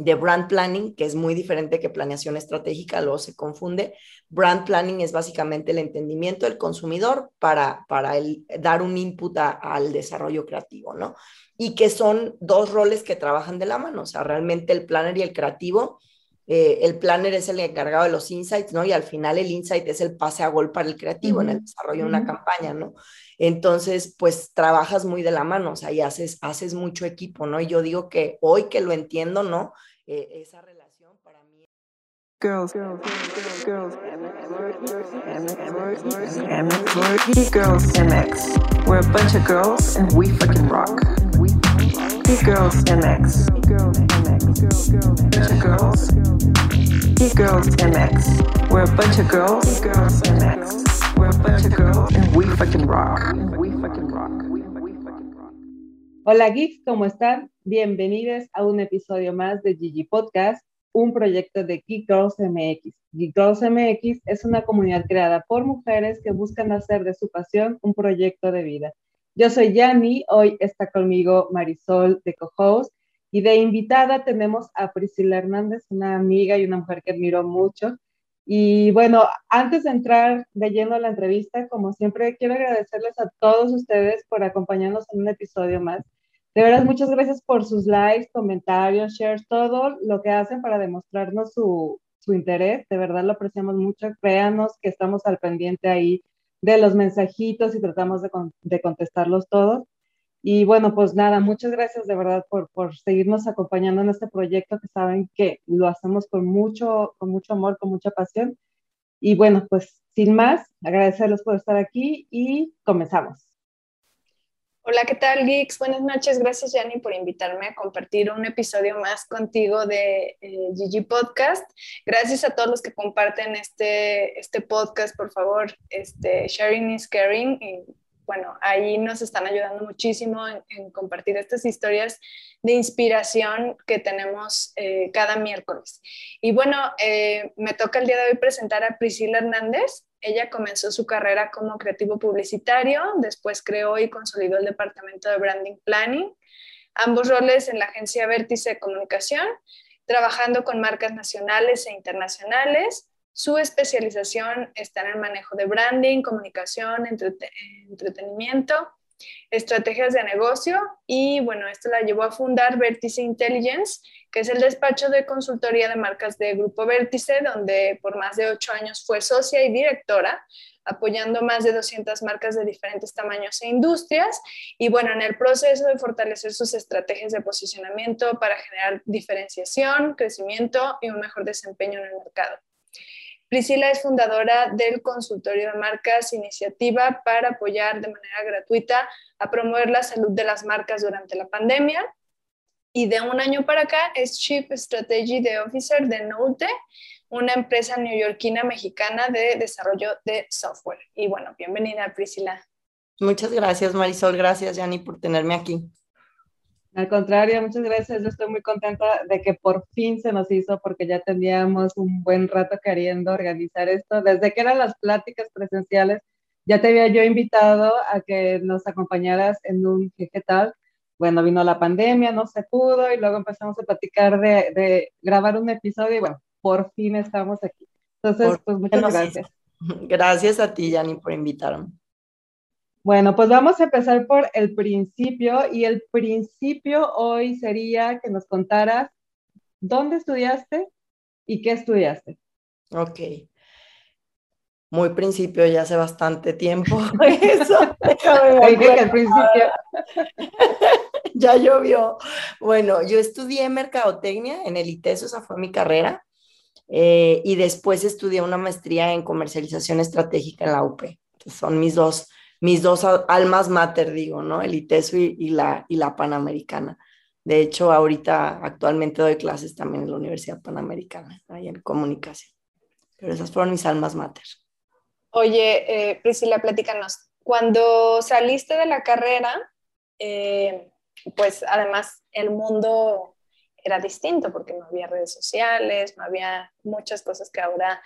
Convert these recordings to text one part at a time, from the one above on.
de brand planning, que es muy diferente que planeación estratégica, luego se confunde. Brand planning es básicamente el entendimiento del consumidor para, para el, dar un input al desarrollo creativo, ¿no? Y que son dos roles que trabajan de la mano, o sea, realmente el planner y el creativo. Eh, el planner es el encargado de los insights, ¿no? Y al final el insight es el pase a gol para el creativo en el desarrollo de una campaña, ¿no? Entonces, pues trabajas muy de la mano, o sea, y haces, haces mucho equipo, ¿no? Y yo digo que hoy que lo entiendo, ¿no? Eh, esa relación para mí. Girls, girls, girls, girls, girls, MX. We're a bunch of girls and we fucking rock. Geek Girls MX. Bunch of girls. Girls MX. We're a bunch of girls. Girls MX. We're a bunch of girls and we fucking rock. We fucking. Hola geeks, ¿cómo están? Bienvenidos a un episodio más de Gigi Podcast, un proyecto de Geek Girls MX. Geek Girls MX es una comunidad creada por mujeres que buscan hacer de su pasión un proyecto de vida. Yo soy Yanni, hoy está conmigo Marisol de co-host y de invitada tenemos a Priscila Hernández, una amiga y una mujer que admiro mucho. Y bueno, antes de entrar de lleno a la entrevista, como siempre, quiero agradecerles a todos ustedes por acompañarnos en un episodio más. De verdad, muchas gracias por sus likes, comentarios, shares, todo lo que hacen para demostrarnos su, su interés. De verdad lo apreciamos mucho. Créanos que estamos al pendiente ahí de los mensajitos y tratamos de, de contestarlos todos. Y bueno, pues nada, muchas gracias de verdad por, por, seguirnos acompañando en este proyecto que saben que lo hacemos con mucho, con mucho amor, con mucha pasión. Y bueno, pues sin más, agradecerles por estar aquí y comenzamos. Hola, ¿qué tal, Geeks? Buenas noches. Gracias, Yanni, por invitarme a compartir un episodio más contigo de eh, Gigi Podcast. Gracias a todos los que comparten este, este podcast, por favor. Este, sharing is caring. Y bueno, ahí nos están ayudando muchísimo en, compartir estas historias de inspiración que tenemos eh, cada miércoles. Y bueno, eh, me toca el día de hoy presentar a Priscila Hernández. Ella comenzó su carrera como creativo publicitario, después creó y consolidó el departamento de branding planning, ambos roles en la agencia Vértice de Comunicación, trabajando con marcas nacionales e internacionales. Su especialización está en el manejo de branding, comunicación, entretenimiento, estrategias de negocio y bueno, esto la llevó a fundar Vértice Intelligence, que es el despacho de consultoría de marcas de Grupo Vértice, donde por más de ocho años fue socia y directora, apoyando más de 200 marcas de diferentes tamaños e industrias y bueno, en el proceso de fortalecer sus estrategias de posicionamiento para generar diferenciación, crecimiento y un mejor desempeño en el mercado. Priscila es fundadora del consultorio de marcas Iniciativa para apoyar de manera gratuita a promover la salud de las marcas durante la pandemia. Y de un año para acá es Chief Strategy de Officer de Note, una empresa neoyorquina mexicana de desarrollo de software. Y bueno, bienvenida Priscila. Muchas gracias Marisol, gracias Yanni por tenerme aquí. Al contrario, muchas gracias. Yo estoy muy contenta de que por fin se nos hizo porque ya teníamos un buen rato queriendo organizar esto. Desde que eran las pláticas presenciales, ya te había yo invitado a que nos acompañaras en un ¿qué, tal? Bueno, vino la pandemia, no se pudo y luego empezamos a platicar de, de grabar un episodio y bueno, por fin estamos aquí. Entonces, pues muchas gracias. Gracias a ti, Yanni, por invitarme. Bueno, pues vamos a empezar por el principio y el principio hoy sería que nos contaras dónde estudiaste y qué estudiaste. Ok. Muy principio, ya hace bastante tiempo. Eso, déjame que al principio. ya llovió. Bueno, yo estudié mercadotecnia en el ITESO, esa fue mi carrera. Eh, y después estudié una maestría en comercialización estratégica en la UP. son mis dos mis dos almas mater, digo, ¿no? El ITESO y, la, y la Panamericana. De hecho, ahorita actualmente doy clases también en la Universidad Panamericana, ahí en comunicación. Pero esas fueron mis almas mater. Oye, eh, Priscila, platícanos. Cuando saliste de la carrera, eh, pues además el mundo era distinto porque no había redes sociales, no había muchas cosas que ahora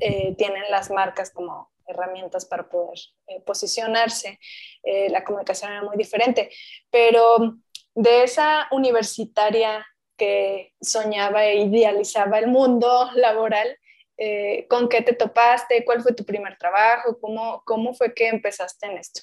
eh, tienen las marcas como herramientas para poder eh, posicionarse. Eh, la comunicación era muy diferente, pero de esa universitaria que soñaba e idealizaba el mundo laboral, eh, ¿con qué te topaste? ¿Cuál fue tu primer trabajo? ¿Cómo, ¿Cómo fue que empezaste en esto?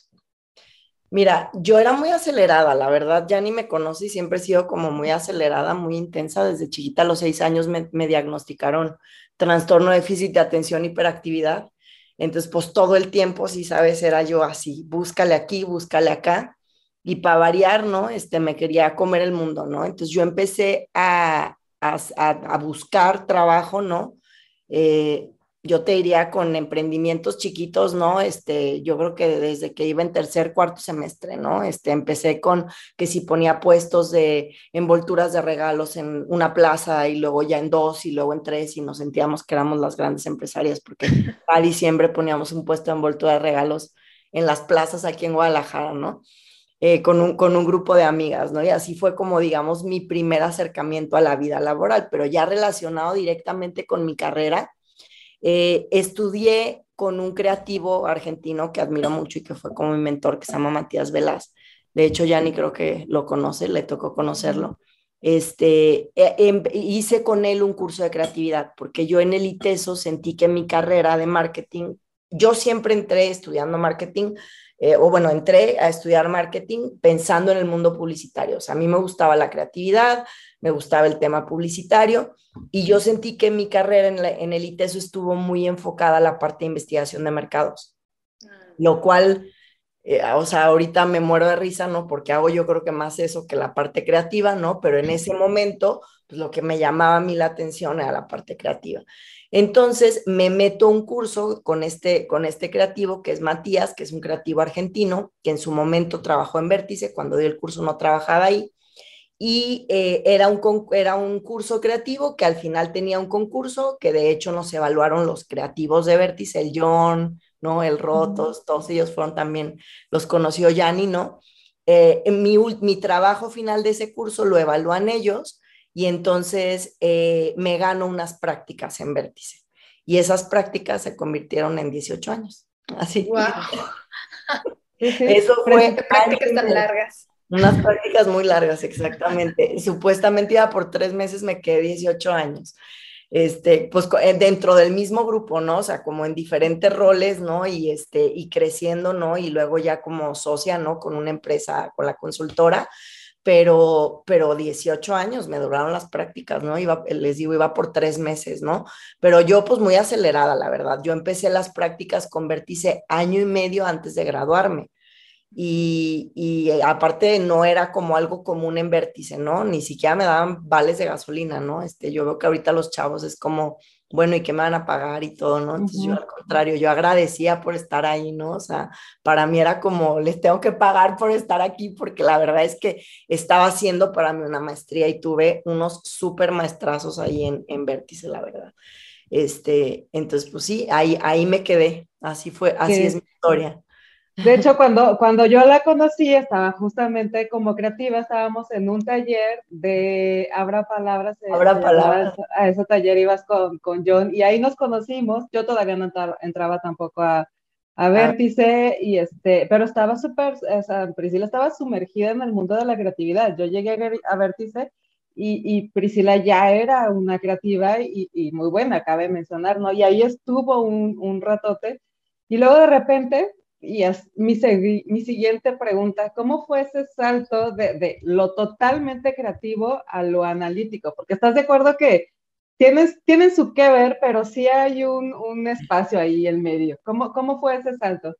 Mira, yo era muy acelerada, la verdad, ya ni me conocí, siempre he sido como muy acelerada, muy intensa. Desde chiquita, a los seis años, me, diagnosticaron trastorno déficit de atención, hiperactividad. Entonces, pues todo el tiempo, si sabes, era yo así, búscale aquí, búscale acá. Y para variar, ¿no? Este, me quería comer el mundo, ¿no? Entonces yo empecé a, a, a buscar trabajo, ¿no? Eh, yo te diría con emprendimientos chiquitos, ¿no? Este, yo creo que desde que iba en tercer, cuarto semestre, ¿no? Este, empecé con que si ponía puestos de envolturas de regalos en una plaza y luego ya en dos y luego en tres y nos sentíamos que éramos las grandes empresarias porque a diciembre poníamos un puesto de envoltura de regalos en las plazas aquí en Guadalajara, ¿no? Eh, con, un, con un grupo de amigas, ¿no? Y así fue como, digamos, mi primer acercamiento a la vida laboral, pero ya relacionado directamente con mi carrera eh, estudié con un creativo argentino que admiro mucho y que fue como mi mentor, que se llama Matías Velaz. De hecho, ya ni creo que lo conoce, le tocó conocerlo. Este, e, em, hice con él un curso de creatividad, porque yo en el ITESO sentí que mi carrera de marketing, yo siempre entré estudiando marketing, eh, o bueno, entré a estudiar marketing pensando en el mundo publicitario. O sea, a mí me gustaba la creatividad, me gustaba el tema publicitario y yo sentí que mi carrera en, el ITESO estuvo muy enfocada a la parte de investigación de mercados, ah. lo cual, eh, o sea, ahorita me muero de risa, ¿no? Porque hago yo creo que más eso que la parte creativa, ¿no? Pero en ese momento, pues lo que me llamaba a mí la atención era la parte creativa. Entonces me meto a un curso con este, con este creativo que es Matías, que es un creativo argentino, que en su momento trabajó en Vértice, cuando dio el curso no trabajaba ahí, y eh, era, un, era un curso creativo que al final tenía un concurso que de hecho nos evaluaron los creativos de Vértice, el John, ¿no? El Rotos, todos ellos fueron también, los conoció Yanni, ¿no? Eh, mi, mi trabajo final de ese curso lo evalúan ellos y entonces eh, me gano unas prácticas en Vértice. Y esas prácticas se convirtieron en 18 años. Así. Wow. Eso fue prácticas tan largas. Unas prácticas muy largas, exactamente. Supuestamente iba por tres meses, me quedé 18 años. Este, pues eh, dentro del mismo grupo, ¿no? O sea, como en diferentes roles, ¿no? Y este, y creciendo, ¿no? Y luego ya como socia, ¿no? Con una empresa, con la consultora, pero, pero 18 años me duraron las prácticas, ¿no? Iba, les digo, iba por tres meses, ¿no? Pero yo pues muy acelerada, la verdad. Yo empecé las prácticas con Vértice año y medio antes de graduarme y, y, aparte no era como algo común en vértice, ¿no? Ni siquiera me daban vales de gasolina, ¿no? Este, yo veo que ahorita los chavos es como, bueno, ¿y qué me van a pagar y todo, ¿no? Entonces yo al contrario, yo agradecía por estar ahí, ¿no? O sea, para mí era como, les tengo que pagar por estar aquí porque la verdad es que estaba haciendo para mí una maestría y tuve unos súper maestrazos ahí en, en vértice, la verdad. Este, entonces, pues sí, ahí, ahí me quedé, así fue, así es mi historia. De hecho, cuando, cuando yo la conocí, estaba justamente como creativa, estábamos en un taller de Abra Palabras. Abra Palabras. A ese taller ibas con, con John y ahí nos conocimos. Yo todavía no entraba, tampoco a, a ah. Vértice, y este, pero estaba súper, o sea, Priscila estaba sumergida en el mundo de la creatividad. Yo llegué a Vértice y, y, Priscila ya era una creativa y, y, muy buena, cabe mencionar, ¿no? Y ahí estuvo un, un ratote. Y luego de repente y es mi, mi, siguiente pregunta, ¿cómo fue ese salto de, de, lo totalmente creativo a lo analítico? Porque estás de acuerdo que tienes, tienen su que ver, pero sí hay un, un espacio ahí en medio. ¿Cómo, ¿Cómo fue ese salto?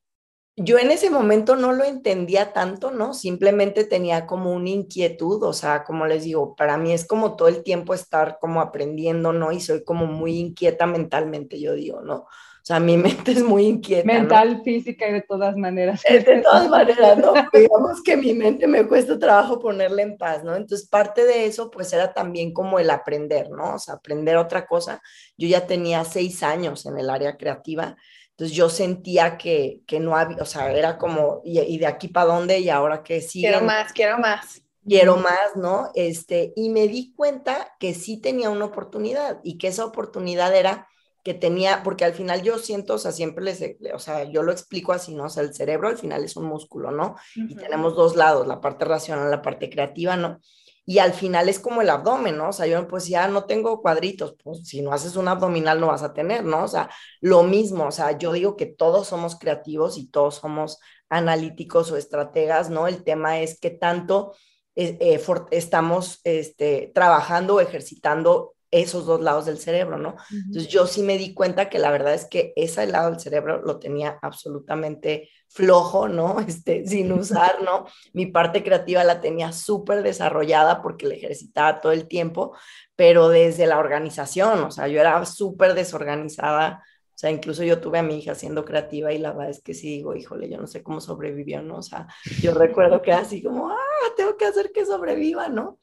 Yo en ese momento no lo entendía tanto, ¿no? Simplemente tenía como una inquietud, o sea, como les digo, para mí es como todo el tiempo estar como aprendiendo, ¿no? Y soy como muy inquieta mentalmente, yo digo, ¿no? O sea, mi mente es muy inquieta. Mental, física y de todas maneras. De todas maneras, ¿no? Digamos que mi mente me cuesta trabajo ponerla en paz, ¿no? Entonces, parte de eso, pues era también como el aprender, ¿no? O sea, aprender otra cosa. Yo ya tenía seis años en el área creativa, entonces yo sentía que, que no había, o sea, era como, y, y de aquí para dónde y ahora que sí. Quiero más, quiero más quiero más, ¿no? Este, y me di cuenta que sí tenía una oportunidad y que esa oportunidad era que tenía, porque al final yo siento, o sea, siempre les, o sea, yo lo explico así, ¿no? O sea, el cerebro al final es un músculo, ¿no? Y tenemos dos lados, la parte racional, la parte creativa, ¿no? y al final es como el abdomen, ¿no? O sea, yo pues ya no tengo cuadritos, pues si no haces un abdominal no vas a tener, ¿no? O sea, lo mismo, o sea, yo digo que todos somos creativos y todos somos analíticos o estrategas, ¿no? El tema es que tanto eh, estamos este, trabajando o ejercitando esos dos lados del cerebro, ¿no? Entonces yo sí me di cuenta que la verdad es que ese lado del cerebro lo tenía absolutamente flojo, ¿no? Este, sin usar, ¿no? Mi parte creativa la tenía súper desarrollada porque la ejercitaba todo el tiempo, pero desde la organización, o sea, yo era súper desorganizada, o sea, incluso yo tuve a mi hija siendo creativa y la verdad es que sí digo, híjole, yo no sé cómo sobrevivió, ¿no? O sea, yo recuerdo que así como, ah, tengo que hacer que sobreviva, ¿no?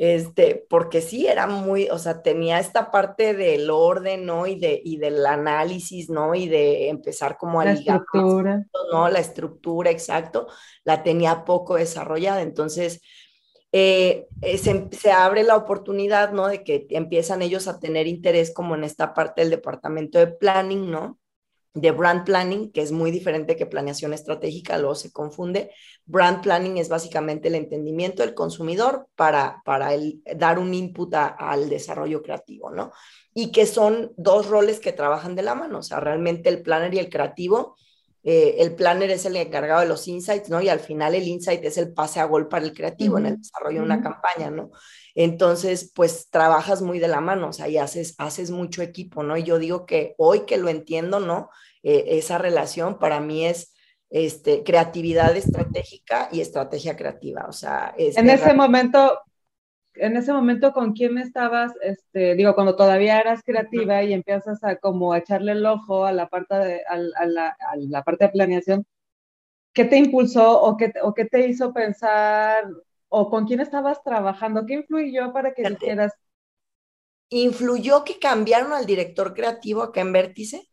Este, porque sí, era muy, o sea, tenía esta parte del orden, ¿no? Y, de, y del análisis, ¿no? Y de empezar como a la estructura. ¿no? La estructura, exacto, la tenía poco desarrollada. Entonces, eh, eh, se, se, abre la oportunidad, ¿no? De que empiezan ellos a tener interés como en esta parte del departamento de planning, ¿no? De brand planning, que es muy diferente que planeación estratégica, luego se confunde. Brand planning es básicamente el entendimiento del consumidor para, para dar un input al desarrollo creativo, ¿no? Y que son dos roles que trabajan de la mano, o sea, realmente el planner y el creativo. Eh, el planner es el encargado de los insights, ¿no? Y al final el insight es el pase a gol para el creativo en el desarrollo de una campaña, ¿no? Entonces, pues trabajas muy de la mano, o sea, y haces, haces mucho equipo, ¿no? Y yo digo que hoy que lo entiendo, ¿no? Eh, esa relación para mí es este, creatividad estratégica y estrategia creativa, o sea, en ese momento, en ese momento, ¿con quién estabas? Este, digo, cuando todavía eras creativa y empiezas a como echarle el ojo a la parte de, a, la, a la parte de planeación, ¿qué te impulsó o qué, o qué te hizo pensar o con quién estabas trabajando? ¿Qué influyó para que dijeras? Influyó que cambiaron al director creativo acá en Vértice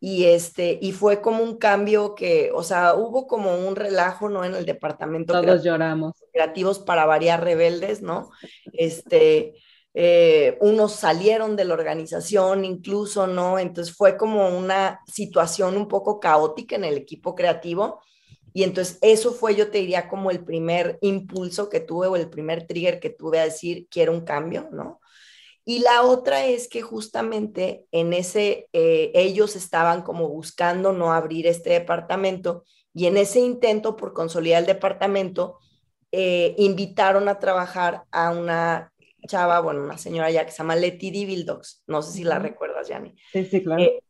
y este y fue como un cambio que, o sea, hubo como un relajo, ¿no? En el departamento. Todos lloramos. Creativos para variar rebeldes, ¿no? Este, eh, unos salieron de la organización incluso, ¿no? Entonces fue como una situación un poco caótica en el equipo creativo y entonces eso fue, yo te diría, como el primer impulso que tuve o el primer trigger que tuve a decir, quiero un cambio, ¿no? Y la otra es que justamente en ese, eh, ellos estaban como buscando no abrir este departamento y en ese intento por consolidar el departamento, eh, invitaron a trabajar a una chava, bueno, una señora ya que se llama Letty Divildox, no sé si la recuerdas, Yanni. Sí, sí, claro. Eh,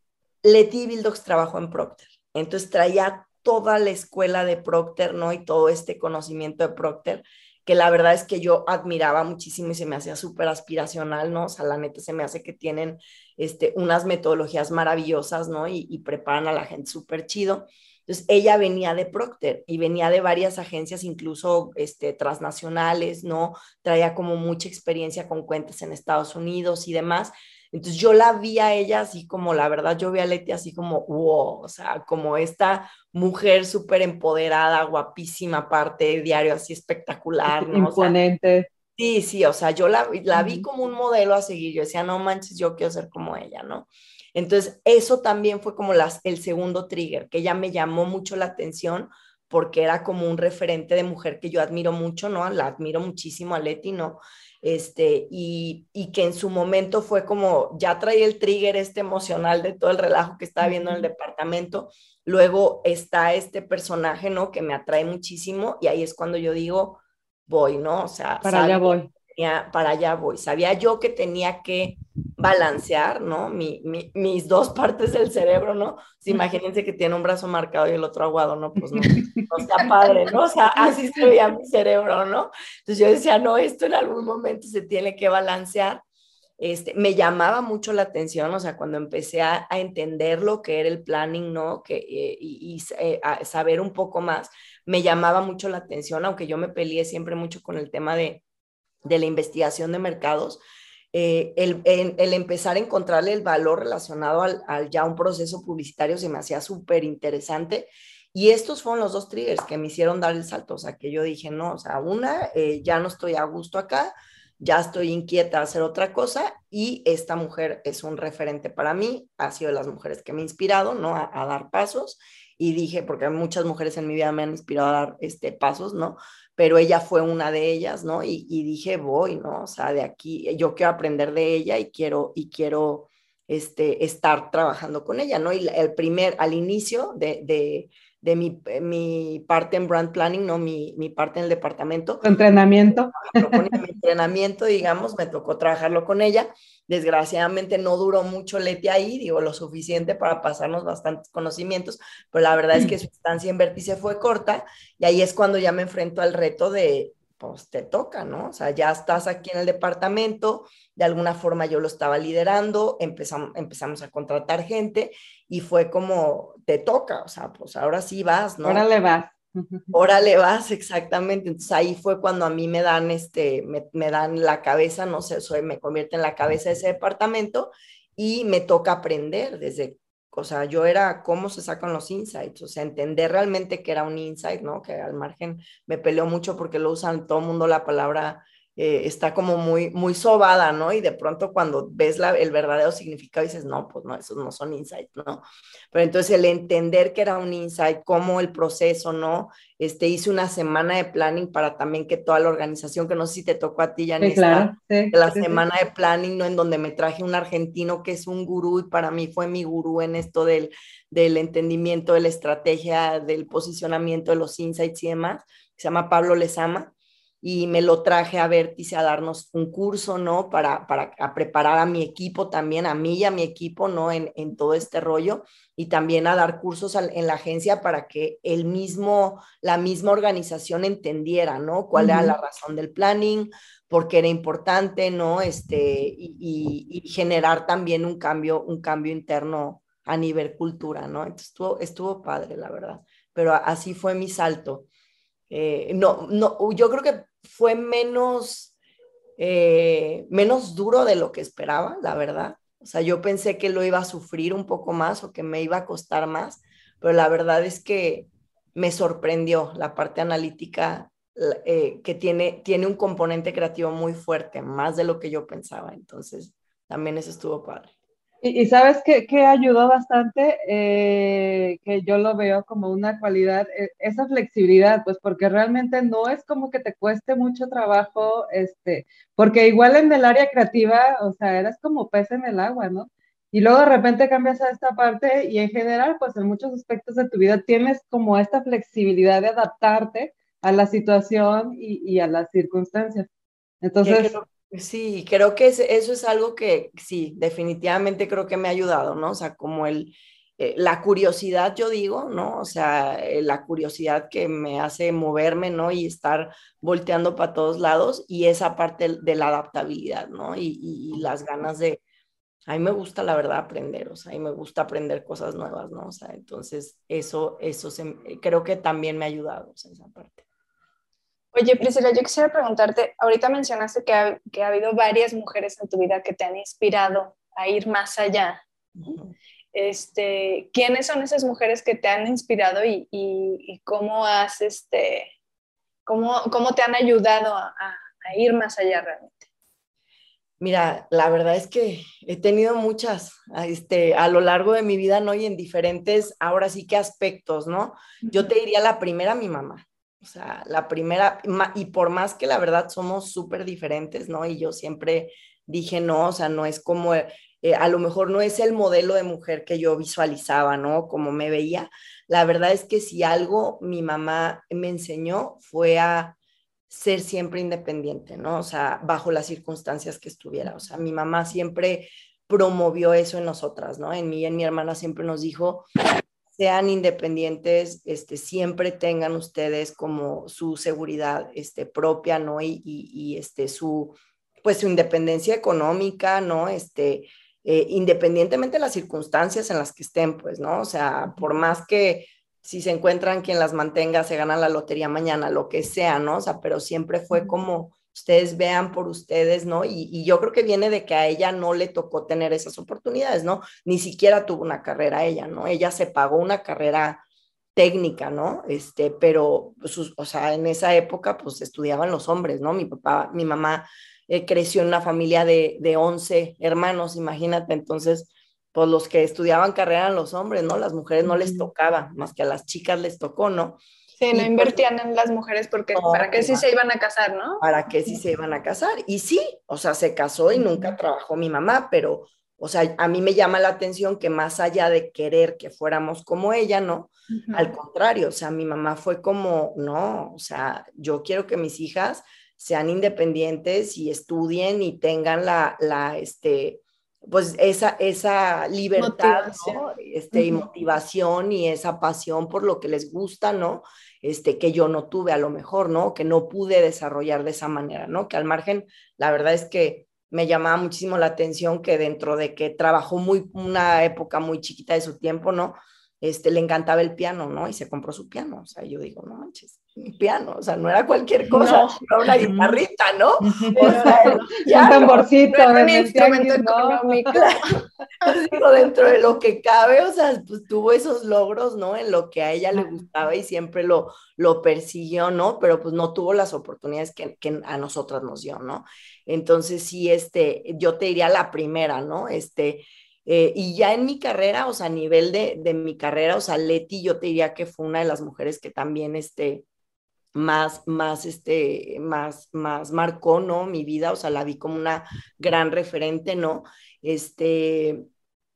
Letty Divildox trabajó en Procter, entonces traía toda la escuela de Procter, ¿no? Y todo este conocimiento de Procter, que la verdad es que yo admiraba muchísimo y se me hacía súper aspiracional, ¿no? O sea, la neta se me hace que tienen este, unas metodologías maravillosas, ¿no? Y, y preparan a la gente súper chido. Entonces, ella venía de Procter y venía de varias agencias, incluso este, transnacionales, ¿no? Traía como mucha experiencia con cuentas en Estados Unidos y demás. Entonces yo la vi a ella así como, la verdad, yo vi a Leti así como, wow, o sea, como esta mujer súper empoderada, guapísima, parte diario así espectacular, ¿no? Imponente. sí, sí, o sea, yo la, la vi como un modelo a seguir, yo decía, no manches, yo quiero ser como ella, ¿no? Entonces, eso también fue como las, el segundo trigger, que ella me llamó mucho la atención porque era como un referente de mujer que yo admiro mucho, ¿no? La admiro muchísimo a Leti, ¿no? Este, y, y, que en su momento fue como, ya traía el trigger este emocional de todo el relajo que estaba viendo en el departamento, luego está este personaje, ¿no? Que me atrae muchísimo y ahí es cuando yo digo, voy, ¿no? O sea, para allá voy para allá voy. Sabía yo que tenía que balancear, ¿no? Mi, mis dos partes del cerebro, ¿no? imagínense que tiene un brazo marcado y el otro aguado, ¿no? Pues no, no está padre, ¿no? O sea, así se veía mi cerebro, ¿no? Entonces yo decía, no, esto en algún momento se tiene que balancear. Este, me llamaba mucho la atención, o sea, cuando empecé a, entender lo que era el planning, ¿no? Que, eh, y, eh, a saber un poco más, me llamaba mucho la atención, aunque yo me peleé siempre mucho con el tema de, de la investigación de mercados, eh, el, el, empezar a encontrarle el valor relacionado al, ya un proceso publicitario se me hacía súper interesante. Y estos fueron los dos triggers que me hicieron dar el salto. O sea, que yo dije, no, o sea, una, eh, ya no estoy a gusto acá, ya estoy inquieta a hacer otra cosa y esta mujer es un referente para mí, ha sido de las mujeres que me ha inspirado, ¿no? A, a dar pasos y dije, porque muchas mujeres en mi vida me han inspirado a dar este, pasos, ¿no? Pero ella fue una de ellas, ¿no? Y, dije, voy, ¿no? O sea, de aquí, yo quiero aprender de ella y quiero, y quiero este, estar trabajando con ella, ¿no? Y el primer, al inicio de, de, de mi, mi, parte en brand planning, ¿no? Mi, mi parte en el departamento. entrenamiento. Mi entrenamiento, digamos, me tocó trabajarlo con ella. Desgraciadamente no duró mucho Leti ahí, digo, lo suficiente para pasarnos bastantes conocimientos, pero la verdad es que su estancia en Vértice fue corta y ahí es cuando ya me enfrento al reto de, pues te toca, ¿no? O sea, ya estás aquí en el departamento, de alguna forma yo lo estaba liderando, empezamos, empezamos a contratar gente y fue como, te toca, o sea, pues ahora sí vas, ¿no? Ahora le vas. Ahora le vas, exactamente. Entonces ahí fue cuando a mí me dan, este, me, me dan la cabeza, no sé, soy, me convierte en la cabeza de ese departamento y me toca aprender desde o sea, yo era cómo se sacan los insights, o sea, entender realmente que era un insight, ¿no? Que al margen me peleó mucho porque lo usan todo el mundo la palabra eh, está como muy, muy sobada, ¿no? Y de pronto cuando ves la, el verdadero significado dices, no, pues no, esos no son insights, ¿no? Pero entonces el entender que era un insight, cómo el proceso, ¿no? Este, hice una semana de planning para también que toda la organización, que no sé si te tocó a ti, ya sí, claro, la semana de planning, ¿no? En donde me traje un argentino que es un gurú y para mí fue mi gurú en esto del, del entendimiento de la estrategia, del posicionamiento de los insights y demás, se llama Pablo Lezama y me lo traje a Vértice a darnos un curso, ¿no? Para, para preparar a mi equipo también, a mí y a mi equipo, ¿no? En, en todo este rollo y también a dar cursos en la agencia para que el mismo, la misma organización entendiera, ¿no? Cuál era la razón del planning, por qué era importante, ¿no? Este, y, y, generar también un cambio, un cambio interno a nivel cultura, ¿no? Entonces estuvo, estuvo padre, la verdad, pero así fue mi salto. Eh, no, no, yo creo que fue menos, eh, menos duro de lo que esperaba, la verdad. O sea, yo pensé que lo iba a sufrir un poco más o que me iba a costar más, pero la verdad es que me sorprendió la parte analítica eh, que tiene, tiene un componente creativo muy fuerte, más de lo que yo pensaba. Entonces, también eso estuvo padre. Y, sabes que, que, ayudó bastante, eh, que yo lo veo como una cualidad, eh, esa flexibilidad, pues porque realmente no es como que te cueste mucho trabajo, este, porque igual en el área creativa, o sea, eras como pez en el agua, ¿no? Y luego de repente cambias a esta parte y en general, pues en muchos aspectos de tu vida tienes como esta flexibilidad de adaptarte a la situación y, y a las circunstancias. Entonces... Sí, creo que eso es algo que sí, definitivamente creo que me ha ayudado, ¿no? O sea, como el, eh, la curiosidad, yo digo, ¿no? O sea, eh, la curiosidad que me hace moverme, ¿no? Y estar volteando para todos lados y esa parte de la adaptabilidad, ¿no? Y, las ganas de, a mí me gusta la verdad aprender, o sea, a mí me gusta aprender cosas nuevas, ¿no? O sea, entonces eso, eso creo que también me ha ayudado, o sea, esa parte. Oye, Priscila, yo quisiera preguntarte, ahorita mencionaste que ha, que ha habido varias mujeres en tu vida que te han inspirado a ir más allá. Este, ¿Quiénes son esas mujeres que te han inspirado y, y, cómo has, este, cómo, cómo, te han ayudado a, a, ir más allá realmente? Mira, la verdad es que he tenido muchas este, a lo largo de mi vida, ¿no? Y en diferentes, ahora sí que aspectos, ¿no? Yo te diría la primera, mi mamá. O sea, la primera, y por más que la verdad somos súper diferentes, ¿no? Y yo siempre dije, no, o sea, no es como, eh, a lo mejor no es el modelo de mujer que yo visualizaba, ¿no? Como me veía. La verdad es que si algo mi mamá me enseñó fue a ser siempre independiente, ¿no? O sea, bajo las circunstancias que estuviera. O sea, mi mamá siempre promovió eso en nosotras, ¿no? En mí y en mi hermana siempre nos dijo, sean independientes, este, siempre tengan ustedes como su seguridad este, propia, ¿no? Y, y, este, su, pues su independencia económica, ¿no? Este, eh, independientemente de las circunstancias en las que estén, pues, ¿no? O sea, por más que si se encuentran quien las mantenga, se gana la lotería mañana, lo que sea, ¿no? O sea, pero siempre fue como ustedes vean por ustedes, ¿no? Y, yo creo que viene de que a ella no le tocó tener esas oportunidades, ¿no? Ni siquiera tuvo una carrera ella, ¿no? Ella se pagó una carrera técnica, ¿no? Este, pero, sus, o sea, en esa época, pues estudiaban los hombres, ¿no? Mi papá, mi mamá eh, creció en una familia de, de 11 hermanos, imagínate, entonces, pues los que estudiaban carrera eran los hombres, ¿no? Las mujeres no les tocaba, más que a las chicas les tocó, ¿no? Sí, no invertían en las mujeres porque para qué sí se iban a casar, ¿no? Para qué sí se iban a casar. Y sí, o sea, se casó y nunca trabajó mi mamá, pero, o sea, a mí me llama la atención que más allá de querer que fuéramos como ella, ¿no? Al contrario, o sea, mi mamá fue como, no, o sea, yo quiero que mis hijas sean independientes y estudien y tengan la, la, este, pues esa, esa libertad, ¿no? este, y motivación y esa pasión por lo que les gusta, ¿no? Este, que yo no tuve a lo mejor, ¿no? Que no pude desarrollar de esa manera, ¿no? Que al margen, la verdad es que me llamaba muchísimo la atención que dentro de que trabajó muy, una época muy chiquita de su tiempo, ¿no? Este, le encantaba el piano, ¿no? Y se compró su piano, o sea, yo digo, no manches, piano, o sea, no era cualquier cosa, era una guitarrita, ¿no? O sea, un tamborcito, un instrumento económico. digo, dentro de lo que cabe, o sea, pues tuvo esos logros, ¿no? En lo que a ella le gustaba y siempre lo, lo persiguió, ¿no? Pero pues no tuvo las oportunidades que, que a nosotras nos dio, ¿no? Entonces sí, este, yo te diría la primera, ¿no? Este, eh, y ya en mi carrera, o sea, a nivel de, de, mi carrera, o sea, Leti, yo te diría que fue una de las mujeres que también, este, más, más, este, más, más marcó, ¿no? Mi vida, o sea, la vi como una gran referente, ¿no? Este,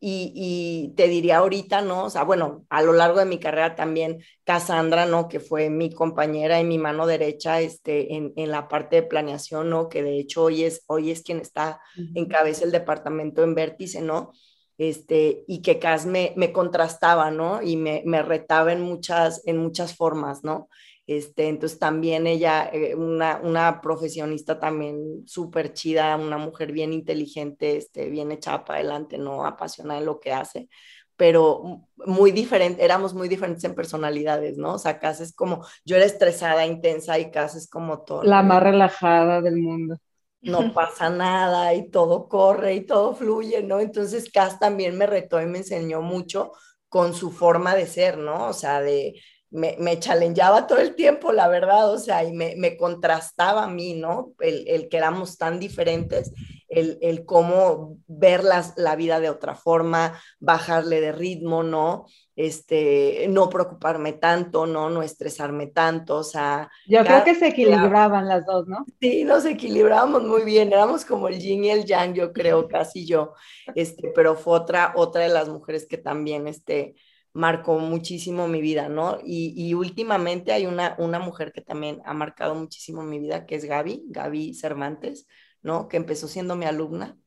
y, y, te diría ahorita, ¿no? O sea, bueno, a lo largo de mi carrera también Cassandra, ¿no? Que fue mi compañera y mi mano derecha este, en, en la parte de planeación, ¿no? Que de hecho hoy es, hoy es quien está en cabeza el departamento en Vértice, ¿no? Este, y que Cas me, me contrastaba, ¿no? Y me, me retaba en muchas, en muchas formas, ¿no? Este, entonces también ella, eh, una, una, profesionista también súper chida, una mujer bien inteligente, este, bien echada para adelante, no apasionada en lo que hace, pero muy diferente, éramos muy diferentes en personalidades, ¿no? O sea, Cas es como, yo era estresada, intensa y Cas es como todo. La más relajada del mundo. No pasa nada y todo corre y todo fluye, ¿no? Entonces Cas también me retó y me enseñó mucho con su forma de ser, ¿no? O sea, de, me, me challengeaba todo el tiempo, la verdad, o sea, y me, me contrastaba a mí, ¿no? El, el, que éramos tan diferentes, el, el cómo ver las, la vida de otra forma, bajarle de ritmo, ¿no? Este, no preocuparme tanto, ¿no? No estresarme tanto, o sea. Yo creo que se equilibraban las dos, ¿no? Sí, nos equilibrábamos muy bien, éramos como el yin y el yang, yo creo, casi yo, este, pero fue otra, otra de las mujeres que también, este, marcó muchísimo mi vida, ¿no? Y, últimamente hay una, una mujer que también ha marcado muchísimo mi vida, que es Gaby, Gaby Cervantes, ¿no? Que empezó siendo mi alumna.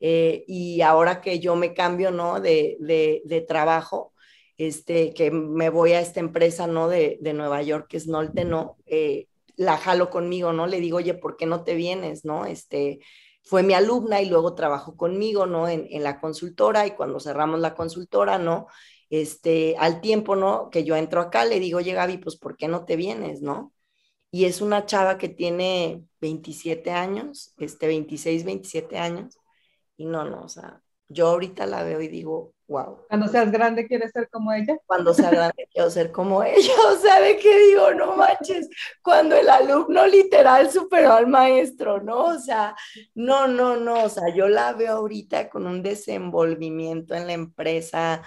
Eh, y ahora que yo me cambio, ¿no? De, de, trabajo, este, que me voy a esta empresa, ¿no? De, de Nueva York, que es Nolte, ¿no? Eh, la jalo conmigo, ¿no? Le digo, oye, ¿por qué no te vienes, ¿no? Este, fue mi alumna y luego trabajó conmigo, ¿no? En, en la consultora y cuando cerramos la consultora, ¿no? este, al tiempo, ¿no? Que yo entro acá, le digo, oye Gaby, pues ¿por qué no te vienes, no? Y es una chava que tiene 27 años, este, 26, 27 años, y no, no, o sea, yo ahorita la veo y digo, wow. Cuando seas grande, ¿quieres ser como ella? Cuando sea grande, quiero ser como ella. O sea, ¿de qué digo? No manches. Cuando el alumno literal superó al maestro, ¿no? O sea, no, no, no. O sea, yo la veo ahorita con un desenvolvimiento en la empresa.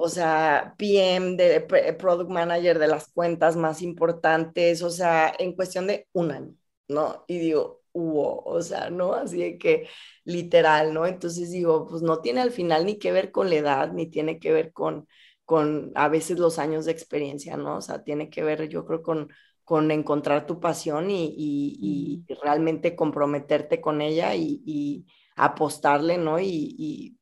O sea, PM, de, Product Manager de las cuentas más importantes. O sea, en cuestión de un año, ¿no? Y digo, hubo, o sea, ¿no? Así de que literal, ¿no? Entonces digo, pues no tiene al final ni que ver con la edad, ni tiene que ver con, con a veces los años de experiencia, ¿no? O sea, tiene que ver, yo creo, con, con encontrar tu pasión y, y, realmente comprometerte con ella y, y apostarle, ¿no? Y,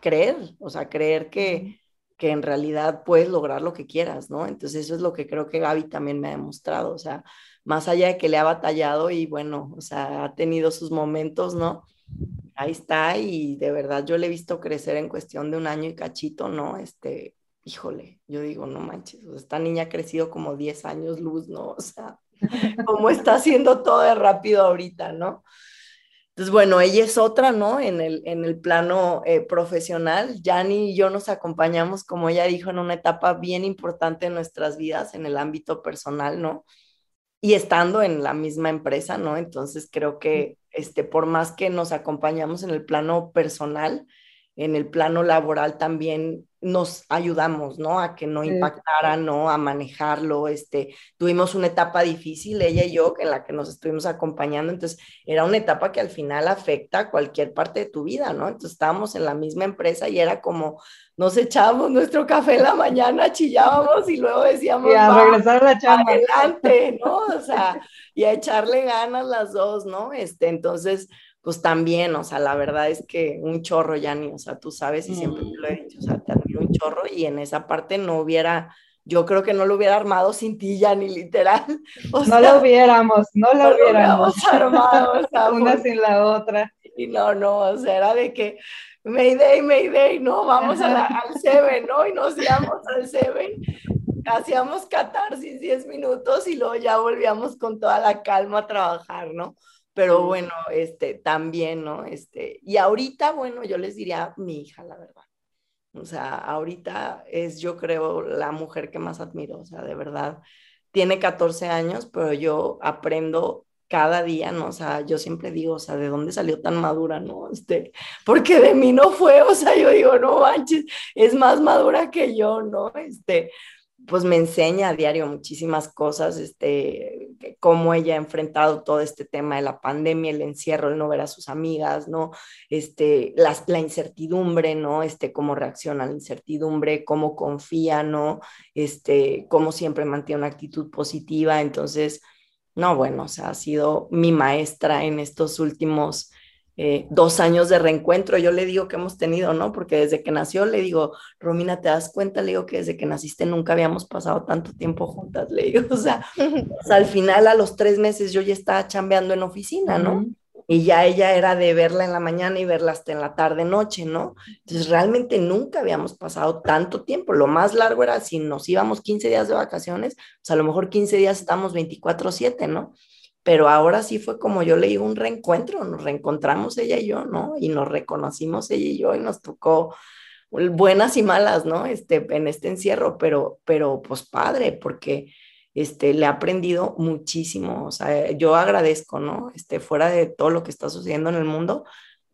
creer, o sea, creer que, que en realidad puedes lograr lo que quieras, ¿no? Entonces eso es lo que creo que Gaby también me ha demostrado, o sea, más allá de que le ha batallado y bueno, o sea, ha tenido sus momentos, ¿no? Ahí está y de verdad yo le he visto crecer en cuestión de un año y cachito, ¿no? Este, híjole, yo digo, no manches, esta niña ha crecido como 10 años luz, ¿no? O sea, como está haciendo todo de rápido ahorita, ¿no? Entonces, bueno, ella es otra, ¿no? En el, en el plano eh, profesional. Yani y yo nos acompañamos, como ella dijo, en una etapa bien importante en nuestras vidas, en el ámbito personal, ¿no? y estando en la misma empresa, ¿no? Entonces creo que este, por más que nos acompañamos en el plano personal, en el plano laboral también nos ayudamos, ¿no? A que no impactara, ¿no? A manejarlo, este, tuvimos una etapa difícil, ella y yo, en la que nos estuvimos acompañando, entonces era una etapa que al final afecta cualquier parte de tu vida, ¿no? Entonces estábamos en la misma empresa y era como, nos echábamos nuestro café en la mañana, chillábamos y luego decíamos, y a regresar a la chamba. Adelante, ¿no? O sea, y a echarle ganas las dos, ¿no? Este, entonces, pues también, o sea, la verdad es que un chorro, Yanni, o sea, tú sabes y siempre te lo he dicho, o sea, te admiro un chorro y en esa parte no hubiera, yo creo que no lo hubiera armado sin ti, Yanni, literal. no lo hubiéramos, no lo hubiéramos. armado, o sea, una sin la otra. Y no, no, o sea, era de que Mayday, Mayday, no, vamos a la, al Seven, ¿no? Y nos íbamos al Seven, hacíamos catarsis 10 minutos y luego ya volvíamos con toda la calma a trabajar, ¿no? Pero bueno, este, también, ¿no? Este, y ahorita, bueno, yo les diría mi hija, la verdad. O sea, ahorita es, yo creo, la mujer que más admiro, o sea, de verdad. Tiene 14 años, pero yo aprendo cada día, ¿no? O sea, yo siempre digo, o sea, ¿de dónde salió tan madura, no? Este, porque de mí no fue, o sea, yo digo, no manches, es más madura que yo, ¿no? Este, pues me enseña a diario muchísimas cosas, este, cómo ella ha enfrentado todo este tema de la pandemia, el encierro, el no ver a sus amigas, ¿no? Este, la, la incertidumbre, ¿no? Este, cómo reacciona a la incertidumbre, cómo confía, ¿no? Este, cómo siempre mantiene una actitud positiva. Entonces, no, bueno, o sea, ha sido mi maestra en estos últimos eh, dos años de reencuentro, yo le digo que hemos tenido, ¿no? Porque desde que nació le digo, Romina, ¿te das cuenta? Le digo que desde que naciste nunca habíamos pasado tanto tiempo juntas, le digo, o sea, al final a los tres meses yo ya estaba chambeando en oficina, ¿no? Y ya ella era de verla en la mañana y verla hasta en la tarde, noche, ¿no? Entonces realmente nunca habíamos pasado tanto tiempo. Lo más largo era si nos íbamos 15 días de vacaciones, pues a lo mejor 15 días estamos 24/7, ¿no? Pero ahora sí fue como yo leí un reencuentro, nos reencontramos ella y yo, ¿no? Y nos reconocimos ella y yo y nos tocó buenas y malas, ¿no? Este, en este encierro, pero, pero pues padre, porque este, le he aprendido muchísimo, o sea, yo agradezco, ¿no? Este, fuera de todo lo que está sucediendo en el mundo,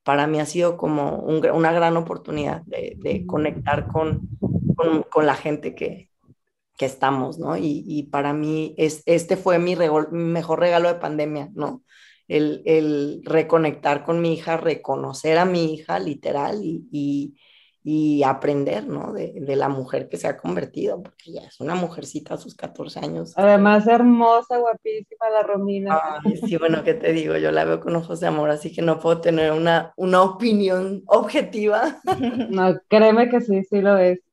para mí ha sido como una gran oportunidad de, conectar con, con la gente que, que estamos, ¿no? Y, para mí es, este fue mi, mejor regalo de pandemia, ¿no? El, reconectar con mi hija, reconocer a mi hija literal y, aprender, ¿no? De, la mujer que se ha convertido, porque ya es una mujercita a sus 14 años. Además, hermosa, guapísima la Romina. sí, bueno, ¿qué te digo? Yo la veo con ojos de amor, así que no puedo tener una, una opinión objetiva. No, créeme que sí, sí lo es.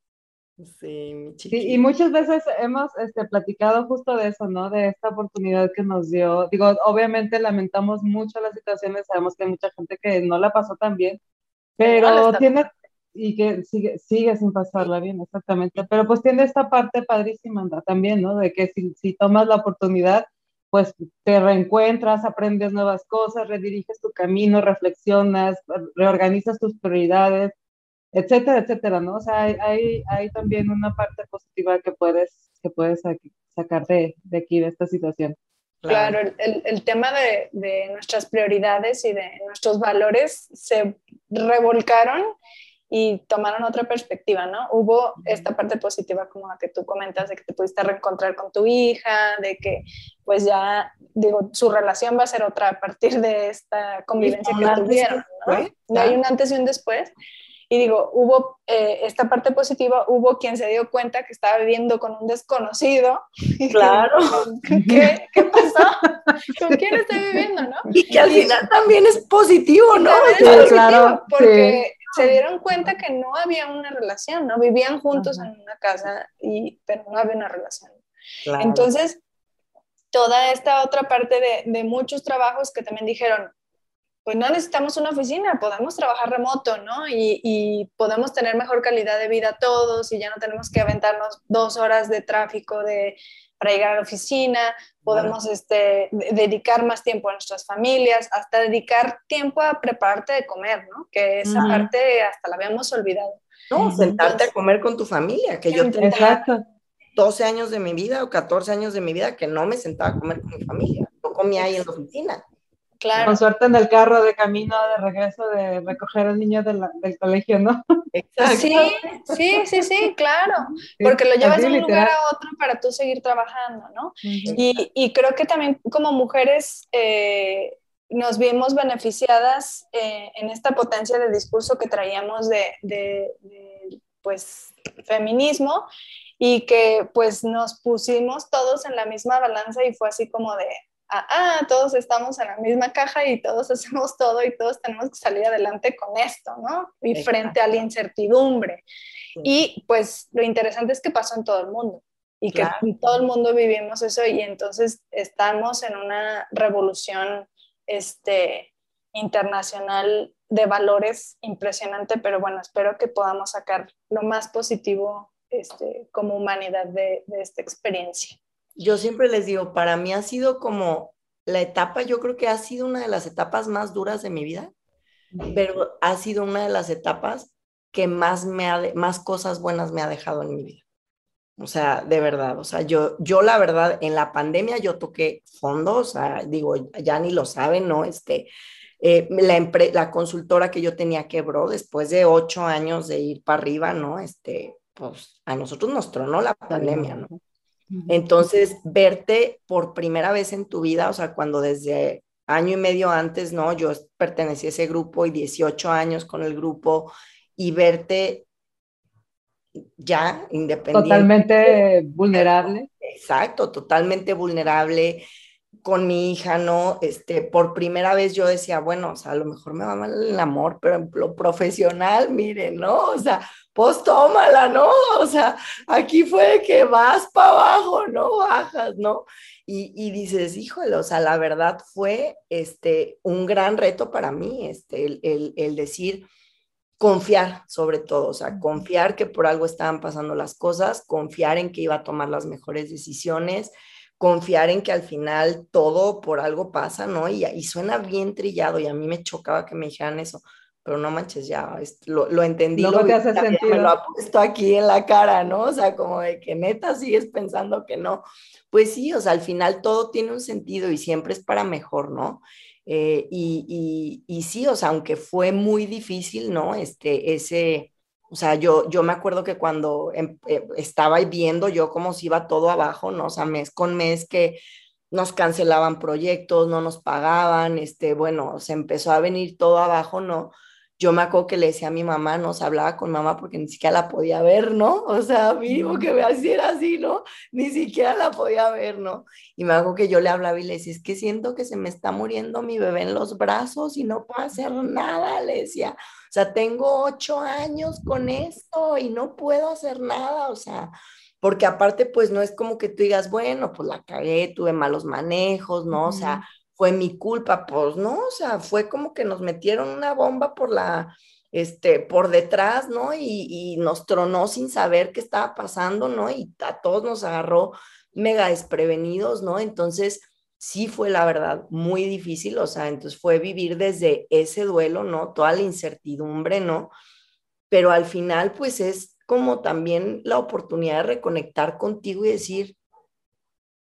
Sí, mi sí, y muchas veces hemos este, platicado justo de eso, ¿no? De esta oportunidad que nos dio. Digo, obviamente lamentamos mucho las situaciones, sabemos que hay mucha gente que no la pasó tan bien, pero tiene, y que sigue, sigue sin pasarla bien, exactamente, pero pues tiene esta parte padrísima también, ¿no? De que si, si tomas la oportunidad, pues te reencuentras, aprendes nuevas cosas, rediriges tu camino, reflexionas, reorganizas tus prioridades etcétera, etcétera, ¿no? O sea, hay, hay también una parte positiva que puedes, que puedes sacar de, de aquí, de esta situación. Claro, el, el, tema de, de, nuestras prioridades y de nuestros valores se revolcaron y tomaron otra perspectiva, ¿no? Hubo esta parte positiva como la que tú comentas, de que te pudiste reencontrar con tu hija, de que pues ya, digo, su relación va a ser otra a partir de esta convivencia que tuvieron, ¿no? Hay un antes y un después, y digo, hubo eh, esta parte positiva, hubo quien se dio cuenta que estaba viviendo con un desconocido. Claro. ¿Qué, ¿Qué pasó? ¿Con quién estoy viviendo, no? Y que al final también es positivo, ¿no? Sí, claro. Porque se dieron cuenta que no había una relación, ¿no? Vivían juntos en una casa, y, pero no había una relación. Entonces, toda esta otra parte de, de muchos trabajos que también dijeron, pues no necesitamos una oficina, podemos trabajar remoto, ¿no? Y, podemos tener mejor calidad de vida todos y ya no tenemos que aventarnos dos horas de tráfico de, para llegar a la oficina, podemos este, dedicar más tiempo a nuestras familias, hasta dedicar tiempo a prepararte de comer, ¿no? Que esa parte hasta la habíamos olvidado. No, sentarte a comer con tu familia, que yo tenía 12 años de mi vida o 14 años de mi vida que no me sentaba a comer con mi familia, no comía ahí en la oficina. Claro. Con suerte en el carro de camino de regreso de recoger al niño del colegio, ¿no? Exacto. Sí, sí, sí, sí, claro. Porque lo llevas de un lugar a otro para tú seguir trabajando, ¿no? y, y, creo que también como mujeres eh, nos vimos beneficiadas eh, en esta potencia de discurso que traíamos de, de, de, pues, feminismo y que pues nos pusimos todos en la misma balanza y fue así como de, ah, todos estamos en la misma caja y todos hacemos todo y todos tenemos que salir adelante con esto, ¿no? Y frente a la incertidumbre. Y pues lo interesante es que pasó en todo el mundo y que todo el mundo vivimos eso y entonces estamos en una revolución este, internacional de valores impresionante, pero bueno, espero que podamos sacar lo más positivo este, como humanidad de, de esta experiencia yo siempre les digo, para mí ha sido como la etapa, yo creo que ha sido una de las etapas más duras de mi vida, pero ha sido una de las etapas que más me ha, más cosas buenas me ha dejado en mi vida. O sea, de verdad, o sea, yo, yo la verdad, en la pandemia yo toqué fondo, o sea, digo, ya ni lo saben, ¿no? Este, eh, la, la consultora que yo tenía quebró después de ocho años de ir para arriba, ¿no? Este, pues a nosotros nos tronó la pandemia, ¿no? Entonces, verte por primera vez en tu vida, o sea, cuando desde año y medio antes, ¿no? Yo pertenecí a ese grupo y 18 años con el grupo y verte ya independiente. Totalmente vulnerable. Exacto, totalmente vulnerable con mi hija, ¿no? Este, por primera vez yo decía, bueno, o sea, a lo mejor me va mal el amor, pero en lo profesional, miren, ¿no? O sea, pues tómala, ¿no? O sea, aquí fue que vas para abajo, ¿no? Bajas, ¿no? Y, y, dices, híjole, o sea, la verdad fue este, un gran reto para mí, este, el, el, el decir, confiar sobre todo, o sea, confiar que por algo estaban pasando las cosas, confiar en que iba a tomar las mejores decisiones, confiar en que al final todo por algo pasa, ¿no? Y, y suena bien trillado y a mí me chocaba que me dijeran eso, pero no manches, ya lo, lo entendí. lo, te hace sentido. Me lo ha puesto aquí en la cara, ¿no? O sea, como de que neta sigues pensando que no. Pues sí, o sea, al final todo tiene un sentido y siempre es para mejor, ¿no? Eh, y, y, y, sí, o sea, aunque fue muy difícil, ¿no? Este, ese, o sea, yo, yo me acuerdo que cuando em, eh, estaba viendo yo cómo se iba todo abajo, ¿no? O sea, mes con mes que nos cancelaban proyectos, no nos pagaban, este, bueno, se empezó a venir todo abajo, ¿no? Yo me acuerdo que le decía a mi mamá, no se hablaba con mamá porque ni siquiera la podía ver, ¿no? O sea, vivo que me hacía así, ¿no? Ni siquiera la podía ver, ¿no? Y me acuerdo que yo le hablaba y le decía, es que siento que se me está muriendo mi bebé en los brazos y no puedo hacer nada, le. O sea, tengo ocho años con esto y no puedo hacer nada, o sea, porque aparte, pues no es como que tú digas, bueno, pues la cagué, tuve malos manejos, ¿no? O sea, fue mi culpa, pues no, o sea, fue como que nos metieron una bomba por la, este, por detrás, ¿no? Y, y nos tronó sin saber qué estaba pasando, ¿no? Y a todos nos agarró mega desprevenidos, ¿no? Entonces, sí fue la verdad muy difícil, o sea, entonces fue vivir desde ese duelo, ¿no? Toda la incertidumbre, ¿no? Pero al final, pues es como también la oportunidad de reconectar contigo y decir,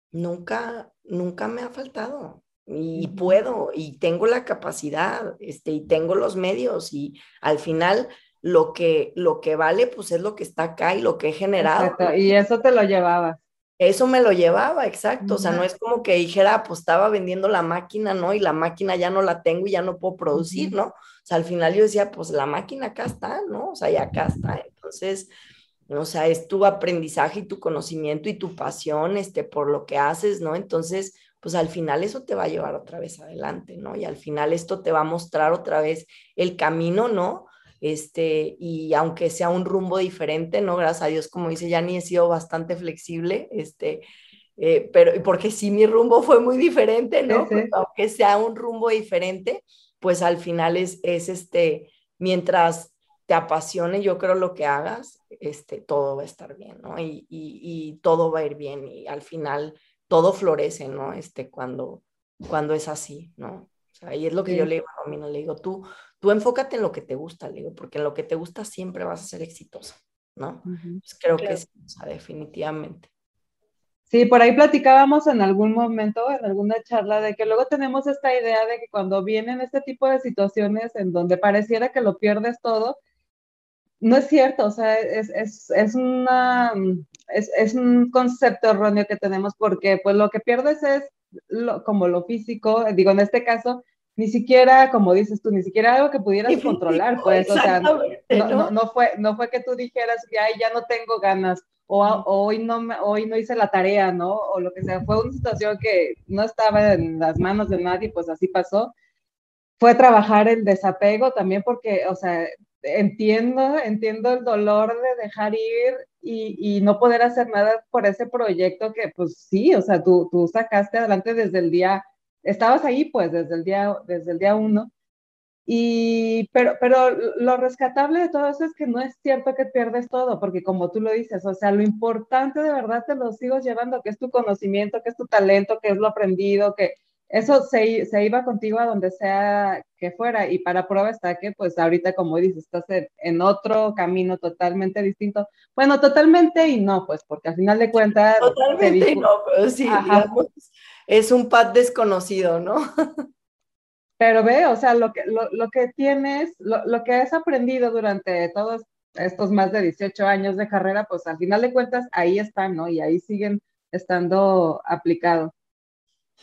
nunca, nunca me ha faltado y puedo y tengo la capacidad, este, y tengo los medios y al final lo que, lo que vale, pues es lo que está acá y lo que he generado. Exacto. Y eso te lo llevabas. Eso me lo llevaba, exacto. O sea, no es como que dijera, pues estaba vendiendo la máquina, ¿no? Y la máquina ya no la tengo y ya no puedo producir, ¿no? O sea, al final yo decía, pues la máquina acá está, ¿no? O sea, ya acá está. Entonces, o sea, es tu aprendizaje y tu conocimiento y tu pasión, este, por lo que haces, ¿no? Entonces, pues al final eso te va a llevar otra vez adelante, ¿no? Y al final esto te va a mostrar otra vez el camino, ¿no? este, y aunque sea un rumbo diferente, ¿no? Gracias a Dios, como dice Yanni, he sido bastante flexible, este, eh, pero porque sí mi rumbo fue muy diferente, ¿no? Aunque sea un rumbo diferente, pues al final es, es este, mientras te apasione, yo creo lo que hagas, este, todo va a estar bien, ¿no? Y, y, y todo va a ir bien y al final todo florece, ¿no? Este, cuando, cuando es así, ¿no? O sea, y es lo que yo le digo a Romina, le digo, tú, tú enfócate en lo que te gusta, digo, porque en lo que te gusta siempre vas a ser exitosa, ¿no? pues creo que sí, o sea, definitivamente. Sí, por ahí platicábamos en algún momento, en alguna charla, de que luego tenemos esta idea de que cuando vienen este tipo de situaciones en donde pareciera que lo pierdes todo, no es cierto, o sea, es, es, es una, es, es, un concepto erróneo que tenemos porque pues lo que pierdes es lo, como lo físico, digo, en este caso, ni siquiera, como dices tú, ni siquiera algo que pudieras controlar, pues, o sea, no, no, no, fue, no fue que tú dijeras Ay, ya no tengo ganas, o, hoy, no hoy no hice la tarea, ¿no? O lo que sea, fue una situación que no estaba en las manos de nadie, pues así pasó. Fue trabajar el desapego también porque, o sea, entiendo, entiendo el dolor de dejar ir y, y, no poder hacer nada por ese proyecto que, pues sí, o sea, tú, tú sacaste adelante desde el día, estabas ahí pues desde el día, desde el día uno. Y, pero, pero lo rescatable de todo eso es que no es cierto que pierdes todo, porque como tú lo dices, o sea, lo importante de verdad te lo sigo llevando, que es tu conocimiento, que es tu talento, que es lo aprendido, que, eso se, se, iba contigo a donde sea que fuera y para prueba está que pues ahorita como dices, estás en, otro camino totalmente distinto. Bueno, totalmente y no, pues porque al final de cuentas... Totalmente y no, pero sí, digamos, es un pad desconocido, ¿no? pero ve, o sea, lo que, lo, lo que tienes, lo, lo, que has aprendido durante todos estos más de 18 años de carrera, pues al final de cuentas ahí están, ¿no? Y ahí siguen estando aplicados.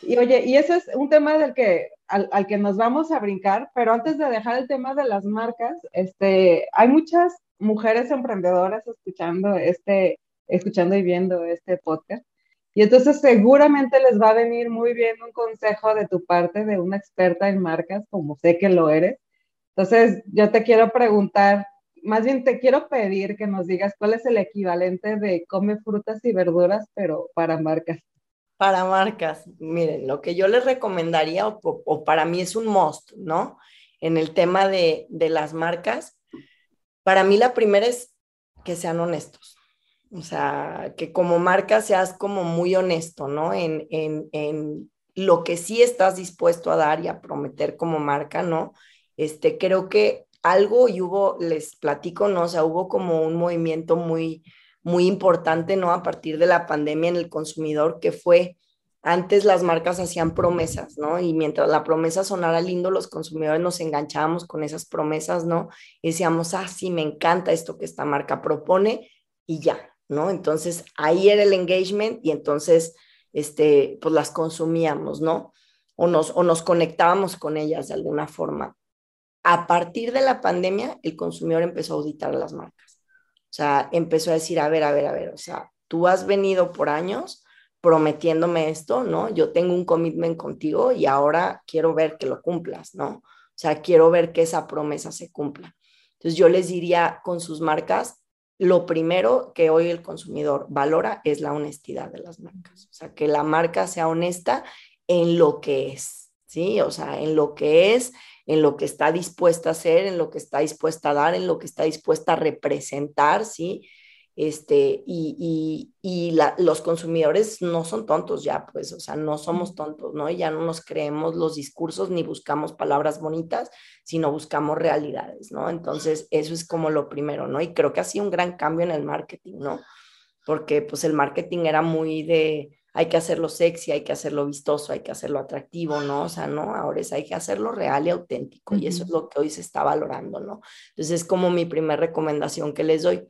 Y oye, y ese es un tema del que, al, al, que nos vamos a brincar, pero antes de dejar el tema de las marcas, este, hay muchas mujeres emprendedoras escuchando este, escuchando y viendo este podcast. Y entonces seguramente les va a venir muy bien un consejo de tu parte, de una experta en marcas, como sé que lo eres. Entonces, yo te quiero preguntar, más bien te quiero pedir que nos digas cuál es el equivalente de come frutas y verduras, pero para marcas. Para marcas, miren, lo que yo les recomendaría o, para mí es un must, ¿no? En el tema de, de las marcas, para mí la primera es que sean honestos. O sea, que como marca seas como muy honesto, ¿no? En, en, en, lo que sí estás dispuesto a dar y a prometer como marca, ¿no? Este, creo que algo y hubo, les platico, ¿no? O sea, hubo como un movimiento muy, muy importante, ¿no? A partir de la pandemia en el consumidor, que fue, antes las marcas hacían promesas, ¿no? Y mientras la promesa sonara lindo, los consumidores nos enganchábamos con esas promesas, ¿no? Y decíamos, ah, sí, me encanta esto que esta marca propone y ya, ¿no? Entonces ahí era el engagement y entonces, este, pues las consumíamos, ¿no? O nos, o nos conectábamos con ellas de alguna forma. A partir de la pandemia, el consumidor empezó a auditar las marcas. Sea, empezó a decir, a ver, a ver, a ver, o sea, tú has venido por años prometiéndome esto, ¿no? Yo tengo un commitment contigo y ahora quiero ver que lo cumplas, ¿no? O sea, quiero ver que esa promesa se cumpla. Entonces yo les diría con sus marcas, lo primero que hoy el consumidor valora es la honestidad de las marcas. O sea, que la marca sea honesta en lo que es, ¿sí? O sea, en lo que es, en lo que está dispuesta a hacer, en lo que está dispuesta a dar, en lo que está dispuesta a representar, ¿sí? Este, y, y, y la, los consumidores no son tontos ya, pues, o sea, no somos tontos, ¿no? Ya no nos creemos los discursos ni buscamos palabras bonitas, sino buscamos realidades, ¿no? Entonces, eso es como lo primero, ¿no? Y creo que ha sido un gran cambio en el marketing, ¿no? Porque pues el marketing era muy de, hay que hacerlo sexy, hay que hacerlo vistoso, hay que hacerlo atractivo, ¿no? O sea, no, ahora es hay que hacerlo real y auténtico y eso es lo que hoy se está valorando, ¿no? Entonces es como mi primera recomendación que les doy.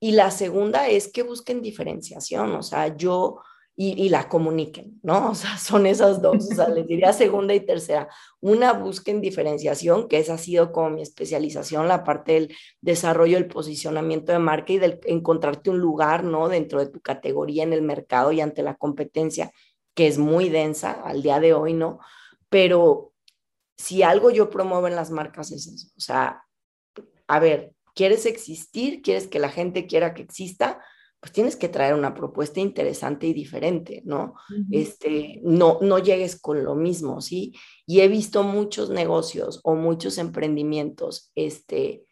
Y la segunda es que busquen diferenciación, o sea, yo y, la comuniquen, ¿no? O sea, son esas dos, o sea, les diría segunda y tercera. Una, busquen diferenciación, que esa ha sido como mi especialización, la parte del desarrollo, el posicionamiento de marca y del encontrarte un lugar, ¿no? Dentro de tu categoría en el mercado y ante la competencia, que es muy densa al día de hoy, ¿no? Pero si algo yo promuevo en las marcas es eso, o sea, a ver, ¿quieres existir? ¿Quieres que la gente quiera que exista? Pues tienes que traer una propuesta interesante y diferente, ¿no? este, no, no llegues con lo mismo, ¿sí? Y he visto muchos negocios o muchos emprendimientos, este,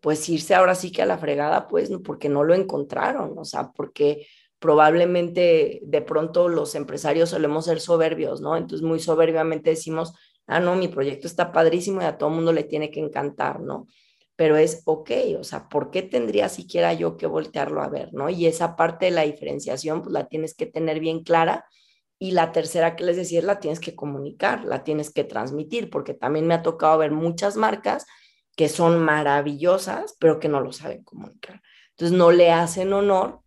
pues irse ahora sí que a la fregada, pues, porque no lo encontraron, o sea, porque probablemente de pronto los empresarios solemos ser soberbios, ¿no? Entonces muy soberbiamente decimos, ah, no, mi proyecto está padrísimo y a todo mundo le tiene que encantar, ¿no? Pero es ok, o sea, ¿por qué tendría siquiera yo que voltearlo a ver, no? Y esa parte de la diferenciación, pues la tienes que tener bien clara. Y la tercera que les decía es la tienes que comunicar, la tienes que transmitir, porque también me ha tocado ver muchas marcas que son maravillosas, pero que no lo saben comunicar. Entonces no le hacen honor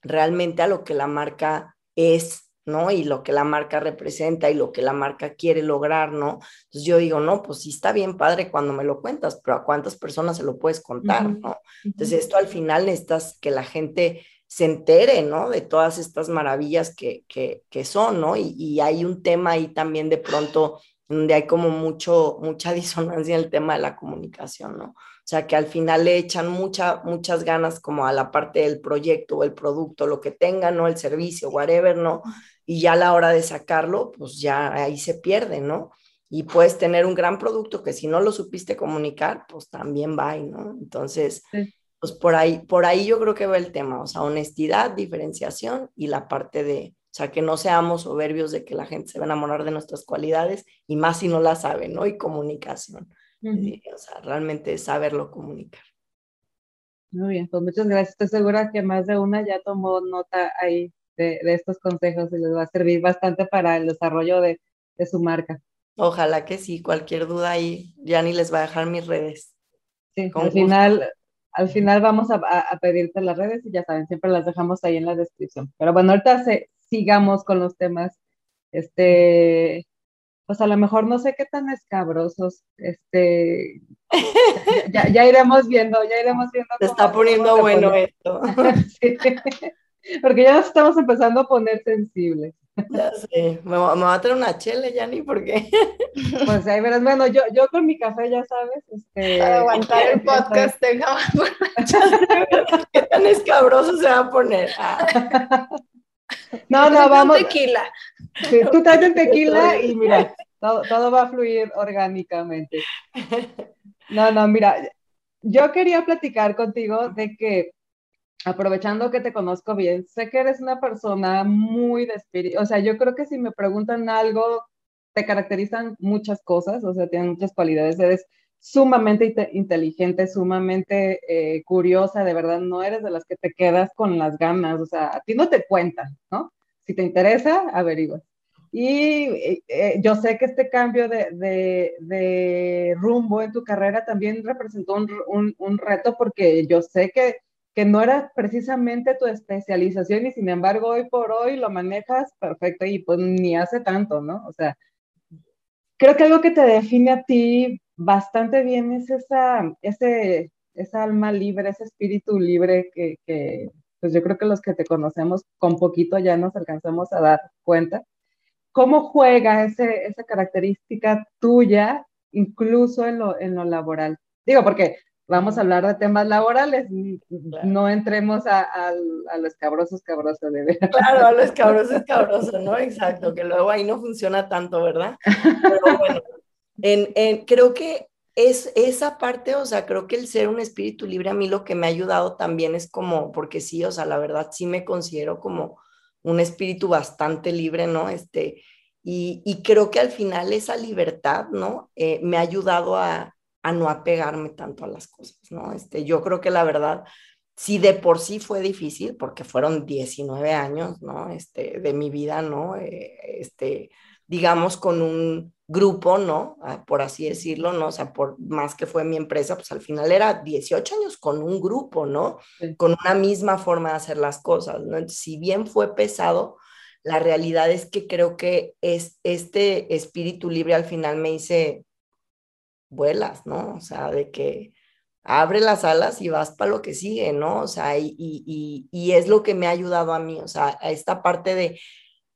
realmente a lo que la marca es, ¿no? Y lo que la marca representa y lo que la marca quiere lograr, ¿no? Entonces yo digo, no, pues sí está bien padre cuando me lo cuentas, pero ¿a cuántas personas se lo puedes contar, ¿no? Entonces esto al final necesitas que la gente se entere, ¿no? De todas estas maravillas que, que, que son, ¿no? Y, y, hay un tema ahí también de pronto donde hay como mucho, mucha disonancia en el tema de la comunicación, ¿no? O sea, que al final le echan mucha, muchas ganas como a la parte del proyecto o el producto, lo que tengan, ¿no? El servicio, whatever, ¿no? Y ya a la hora de sacarlo, pues ya ahí se pierde, ¿no? Y puedes tener un gran producto que si no lo supiste comunicar, pues también va, ¿no? Entonces, pues por ahí, por ahí yo creo que va el tema, o sea, honestidad, diferenciación y la parte de, o sea, que no seamos soberbios de que la gente se va a enamorar de nuestras cualidades y más si no la sabe, ¿no? Y comunicación. o sea, realmente saberlo comunicar. Muy bien, pues muchas gracias. Estoy segura que más de una ya tomó nota ahí de, de estos consejos y les va a servir bastante para el desarrollo de, de, su marca. Ojalá que sí, cualquier duda ahí, ya ni les va a dejar mis redes. Sí, al final, al final vamos a, a, pedirte las redes y ya saben, siempre las dejamos ahí en la descripción. Pero bueno, ahorita se, sigamos con los temas. Este, pues a lo mejor no sé qué tan escabrosos, este, ya, ya, iremos viendo, ya iremos viendo. Se está poniendo bueno esto. sí, porque ya nos estamos empezando a poner sensibles. Ya sé, me, me va a traer una chele, ya ni por qué. Pues ahí verás, bueno, yo, yo con mi café, ya sabes, este... Para aguantar el podcast, dejaba ¿Qué tan escabroso se va a poner? Ah. No, no, vamos. Tequila. Sí, tú traes el tequila y mira, todo, todo va a fluir orgánicamente. No, no, mira, yo quería platicar contigo de que, aprovechando que te conozco bien, sé que eres una persona muy de espíritu, o sea, yo creo que si me preguntan algo, te caracterizan muchas cosas, o sea, tienen muchas cualidades, eres sumamente inteligente, sumamente eh, curiosa, de verdad, no eres de las que te quedas con las ganas, o sea, a ti no te cuentan, ¿no? Si te interesa, averigua. Y eh, eh, yo sé que este cambio de, de, rumbo en tu carrera también representó un, un, un, reto porque yo sé que, que no era precisamente tu especialización y sin embargo hoy por hoy lo manejas perfecto y pues ni hace tanto, ¿no? O sea, creo que algo que te define a ti bastante bien es esa, ese, esa alma libre, ese espíritu libre que, pues yo creo que los que te conocemos con poquito ya nos alcanzamos a dar cuenta. ¿Cómo juega esa característica tuya incluso en lo, en lo laboral? Digo, porque vamos a hablar de temas laborales, no entremos a, a, a lo escabroso, escabroso de ver. Claro, a lo escabroso, escabroso, ¿no? Exacto, que luego ahí no funciona tanto, ¿verdad? Pero bueno, en, en, creo que es esa parte, o sea, creo que el ser un espíritu libre a mí lo que me ha ayudado también es como, porque sí, o sea, la verdad sí me considero como un espíritu bastante libre, ¿no? Este, y, y creo que al final esa libertad, ¿no? Eh, me ha ayudado a, a, no apegarme tanto a las cosas, ¿no? Este, yo creo que la verdad, sí de por sí fue difícil, porque fueron 19 años, ¿no? Este, de mi vida, ¿no? Eh, este, digamos, con un grupo, ¿no? Ah, por así decirlo, ¿no? O sea, por más que fue mi empresa, pues al final era 18 años con un grupo, ¿no? Sí. Con una misma forma de hacer las cosas, ¿no? Entonces, si bien fue pesado, la realidad es que creo que es este espíritu libre al final me dice, vuelas, ¿no? O sea, de que abre las alas y vas para lo que sigue, ¿no? O sea, y, y, y, es lo que me ha ayudado a mí, o sea, a esta parte de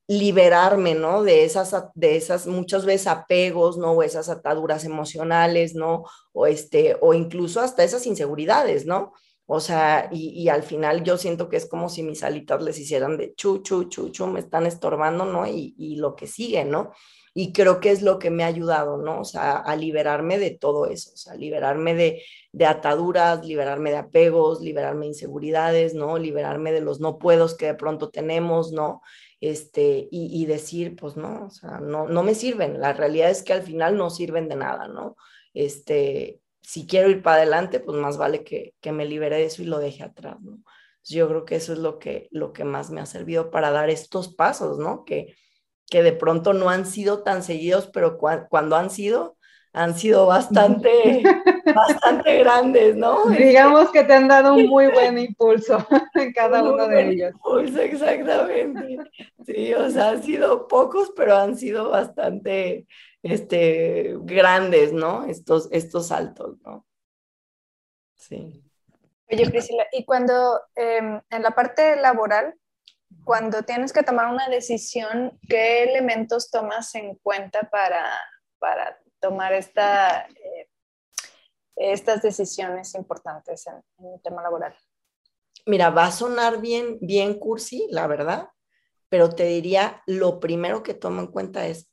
liberarme, ¿no? De esas, de esas muchas veces apegos, ¿no? O esas ataduras emocionales, ¿no? O, este, o incluso hasta esas inseguridades, ¿no? O sea, y, y, al final yo siento que es como si mis alitas les hicieran de chu, chu, chu, chu, me están estorbando, ¿no? Y, y lo que sigue, ¿no? Y creo que es lo que me ha ayudado, ¿no? O sea, a liberarme de todo eso, o sea, liberarme de, de ataduras, liberarme de apegos, liberarme de inseguridades, ¿no? Liberarme de los no puedos que de pronto tenemos, ¿no? este, y, decir, pues no, o sea, no, no me sirven. La realidad es que al final no sirven de nada, ¿no? Este, si quiero ir para adelante, pues más vale que, que me libere de eso y lo deje atrás, ¿no? Yo creo que eso es lo que, lo que más me ha servido para dar estos pasos, ¿no? Que, que de pronto no han sido tan seguidos, pero cuando han sido, han sido bastante, bastante grandes, ¿no? Digamos que te han dado un muy buen impulso en cada uno de ellos. Impulso, exactamente. Sí, o sea, han sido pocos, pero han sido bastante este, grandes, ¿no? Estos, estos saltos, ¿no? Sí. Oye, Priscila, y cuando em, en la parte laboral, cuando tienes que tomar una decisión, ¿qué elementos tomas en cuenta para, para tomar esta, eh, estas decisiones importantes en, en, el tema laboral? Mira, va a sonar bien, bien cursi, la verdad, pero te diría, lo primero que tomo en cuenta es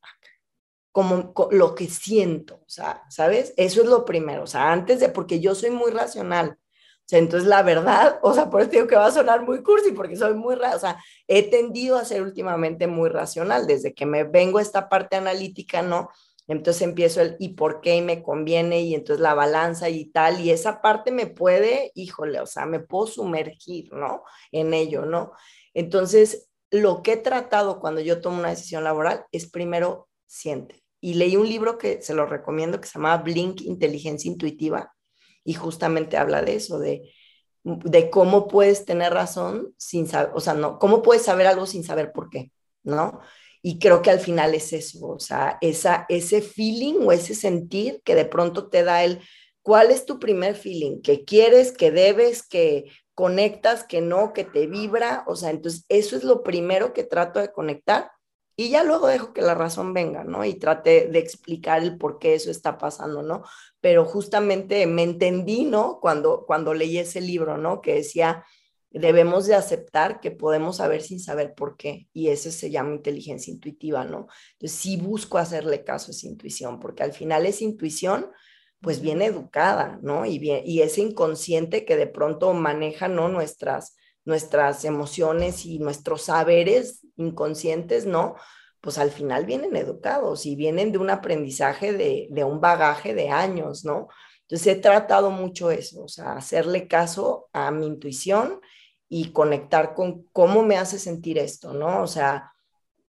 como lo que siento, ¿sabes? Eso es lo primero, o sea, antes de, porque yo soy muy racional, sea, entonces la verdad, o sea, por eso digo que va a sonar muy cursi, porque soy muy, o sea, he tendido a ser últimamente muy racional, desde que me vengo esta parte analítica, ¿no? Entonces empiezo el y por qué y me conviene y entonces la balanza y tal, y esa parte me puede, híjole, o sea, me puedo sumergir, ¿no? En ello, ¿no? Entonces, lo que he tratado cuando yo tomo una decisión laboral es primero siente, y leí un libro que se lo recomiendo que se llama Blink Inteligencia Intuitiva y justamente habla de eso, de, de cómo puedes tener razón sin saber, o sea, no, cómo puedes saber algo sin saber por qué, ¿no? Y creo que al final es eso, o sea, esa, ese feeling o ese sentir que de pronto te da el, ¿cuál es tu primer feeling? ¿Que quieres, que debes, que conectas, que no, que te vibra? O sea, entonces eso es lo primero que trato de conectar y ya luego dejo que la razón venga, ¿no? Y trate de explicar el por qué eso está pasando, ¿no? Pero justamente me entendí, ¿no? Cuando, cuando leí ese libro, ¿no? Que decía, debemos de aceptar que podemos saber sin saber por qué. Y eso se llama inteligencia intuitiva, ¿no? Entonces sí busco hacerle caso a esa intuición, porque al final esa intuición, pues viene educada, ¿no? Y, bien, y ese inconsciente que de pronto maneja, ¿no? Nuestras nuestras emociones y nuestros saberes inconscientes, ¿no? Pues al final vienen educados y vienen de un aprendizaje de, un bagaje de años, ¿no? Entonces he tratado mucho eso, o sea, hacerle caso a mi intuición y conectar con cómo me hace sentir esto, ¿no? O sea,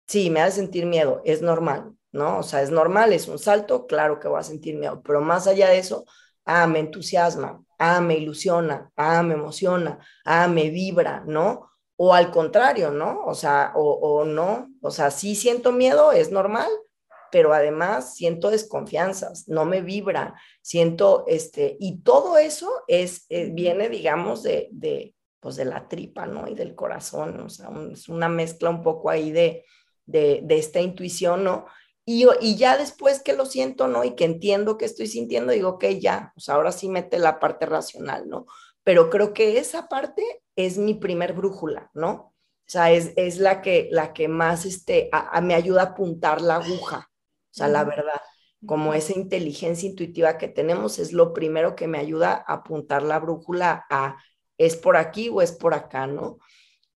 sí, me hace sentir miedo, es normal, ¿no? O sea, es normal, es un salto, claro que voy a sentir miedo, pero más allá de eso, ah, me entusiasma, ah, me ilusiona, ah, me emociona, ah, me vibra, ¿no? O al contrario, ¿no? O sea, o, no, o sea, sí siento miedo, es normal, pero además siento desconfianzas, no me vibra, siento, este, y todo eso es, eh, viene, digamos, de, de, pues de la tripa, ¿no? Y del corazón, o sea, es una mezcla un poco ahí de, de, de esta intuición, ¿no? Y, y, ya después que lo siento, ¿no? Y que entiendo que estoy sintiendo, digo, ok, ya, pues ahora sí mete la parte racional, ¿no? Pero creo que esa parte es mi primer brújula, ¿no? O sea, es, es la, que, la que más este, a, me ayuda a apuntar la aguja, o sea, la verdad, como esa inteligencia intuitiva que tenemos es lo primero que me ayuda a apuntar la brújula a es por aquí o es por acá, ¿no?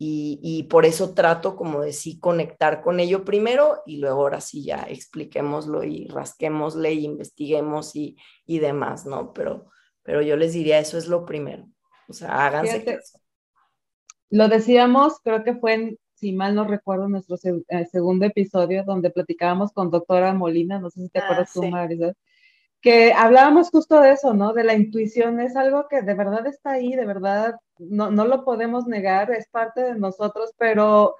Y, por eso trato como de sí conectar con ello primero y luego ahora sí ya expliquémoslo y rasquémosle y investiguemos y, y demás, ¿no? Pero, pero yo les diría, eso es lo primero. O sea, háganse caso. Lo decíamos, creo que fue en, si mal no recuerdo, nuestro eh, segundo episodio donde platicábamos con doctora Molina, no sé si te acuerdas tú, Marisa, que hablábamos justo de eso, ¿no? De la intuición, es algo que de verdad está ahí, de verdad no, no lo podemos negar, es parte de nosotros, pero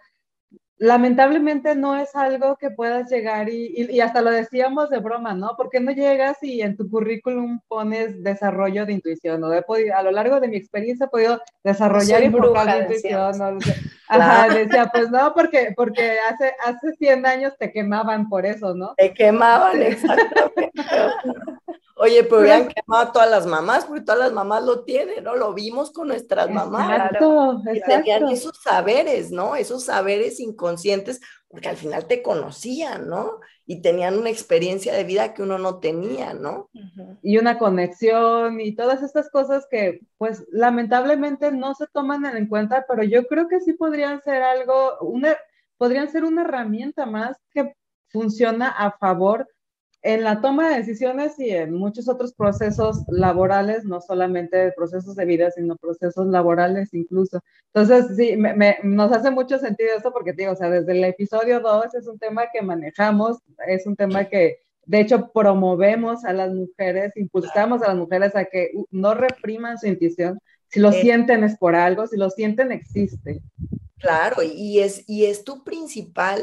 lamentablemente no es algo que puedas llegar y, y, hasta lo decíamos de broma, ¿no? ¿Por qué no llegas y en tu currículum pones desarrollo de intuición? ¿no? He podido, a lo largo de mi experiencia he podido desarrollar y de intuición. ¿no? Ajá, decía, pues no, porque, porque hace, hace 100 años te quemaban por eso, ¿no? Te quemaban, exactamente. Oye, pero hubieran quemado a todas las mamás, porque todas las mamás lo tienen, ¿no? Lo vimos con nuestras mamás. Exacto, tenían esos saberes, ¿no? Esos saberes inconscientes, porque al final te conocían, ¿no? Y tenían una experiencia de vida que uno no tenía, ¿no? Y una conexión y todas estas cosas que, pues, lamentablemente no se toman en cuenta, pero yo creo que sí podrían ser algo, una, podrían ser una herramienta más que funciona a favor en la toma de decisiones y en muchos otros procesos laborales, no solamente procesos de vida, sino procesos laborales incluso. Entonces, sí, nos hace mucho sentido eso porque, digo, o sea, desde el episodio 2 es un tema que manejamos, es un tema que, de hecho, promovemos a las mujeres, impulsamos a las mujeres a que no repriman su intuición. Si lo sienten es por algo, si lo sienten existe. Claro, y es, y es tu principal,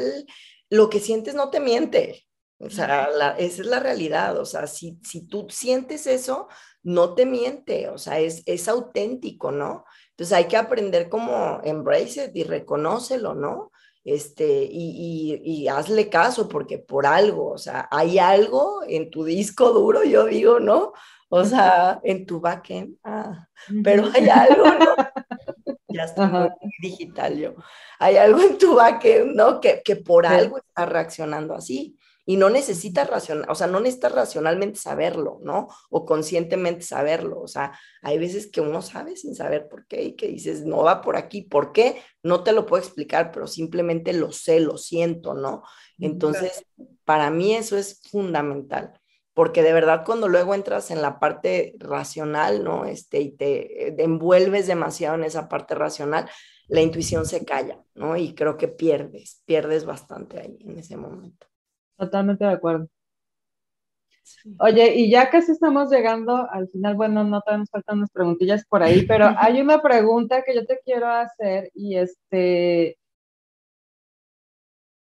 lo que sientes no te miente. O sea, esa es la realidad. O sea, si, si tú sientes eso, no te miente. O sea, es, es auténtico, ¿no? Entonces hay que aprender como embrace it y reconócelo, ¿no? Este, y, y, y, hazle caso porque por algo, o sea, hay algo en tu disco duro, yo digo, ¿no? O sea, en tu backend, ah, pero hay algo, ¿no? ya muy digital yo. Hay algo en tu backend, ¿no? Que, que por algo está reaccionando así y no necesitas racional, o sea, no necesitas racionalmente saberlo, ¿no? O conscientemente saberlo, o sea, hay veces que uno sabe sin saber por qué y que dices, no va por aquí, ¿por qué? No te lo puedo explicar, pero simplemente lo sé, lo siento, ¿no? Entonces, para mí eso es fundamental, porque de verdad cuando luego entras en la parte racional, ¿no? Este, y te, te envuelves demasiado en esa parte racional, la intuición se calla, ¿no? Y creo que pierdes, pierdes bastante ahí en ese momento. Totalmente de acuerdo. Oye, y ya casi estamos llegando al final, bueno, no te nos faltan unas preguntillas por ahí, pero hay una pregunta que yo te quiero hacer y este,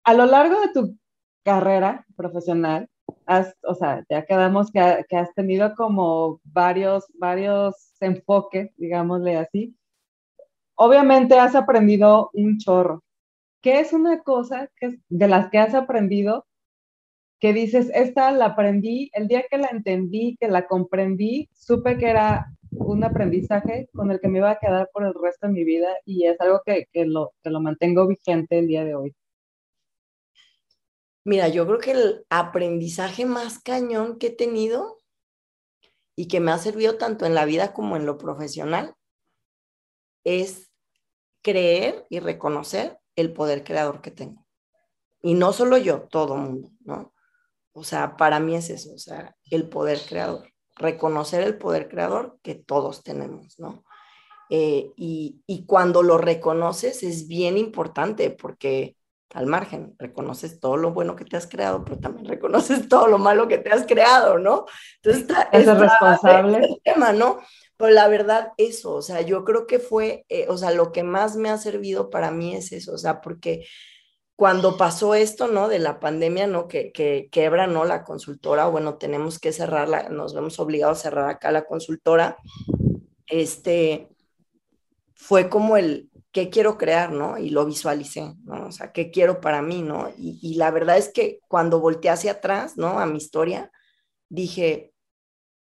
a lo largo de tu carrera profesional, has, o sea, ya quedamos que, que has tenido como varios, varios enfoques, digámosle así. Obviamente has aprendido un chorro. ¿Qué es una cosa que, de las que has aprendido que dices, esta la aprendí, el día que la entendí, que la comprendí, supe que era un aprendizaje con el que me iba a quedar por el resto de mi vida y es algo que, que lo, que lo mantengo vigente el día de hoy. Mira, yo creo que el aprendizaje más cañón que he tenido y que me ha servido tanto en la vida como en lo profesional es creer y reconocer el poder creador que tengo. Y no solo yo, todo mundo, ¿no? O sea, para mí es eso, o sea, el poder creador, reconocer el poder creador que todos tenemos, ¿no? Eh, y, y, cuando lo reconoces es bien importante porque al margen, reconoces todo lo bueno que te has creado, pero también reconoces todo lo malo que te has creado, ¿no? Entonces, está, es responsable. El tema, ¿no? Pero la verdad, eso, o sea, yo creo que fue, eh, o sea, lo que más me ha servido para mí es eso, o sea, porque cuando pasó esto, ¿no? De la pandemia, ¿no? Que, que quebra, ¿no? La consultora, bueno, tenemos que cerrarla, nos vemos obligados a cerrar acá la consultora, este, fue como el, ¿qué quiero crear, no? Y lo visualicé, ¿no? O sea, ¿qué quiero para mí, no? Y, y la verdad es que cuando volteé hacia atrás, ¿no? A mi historia, dije,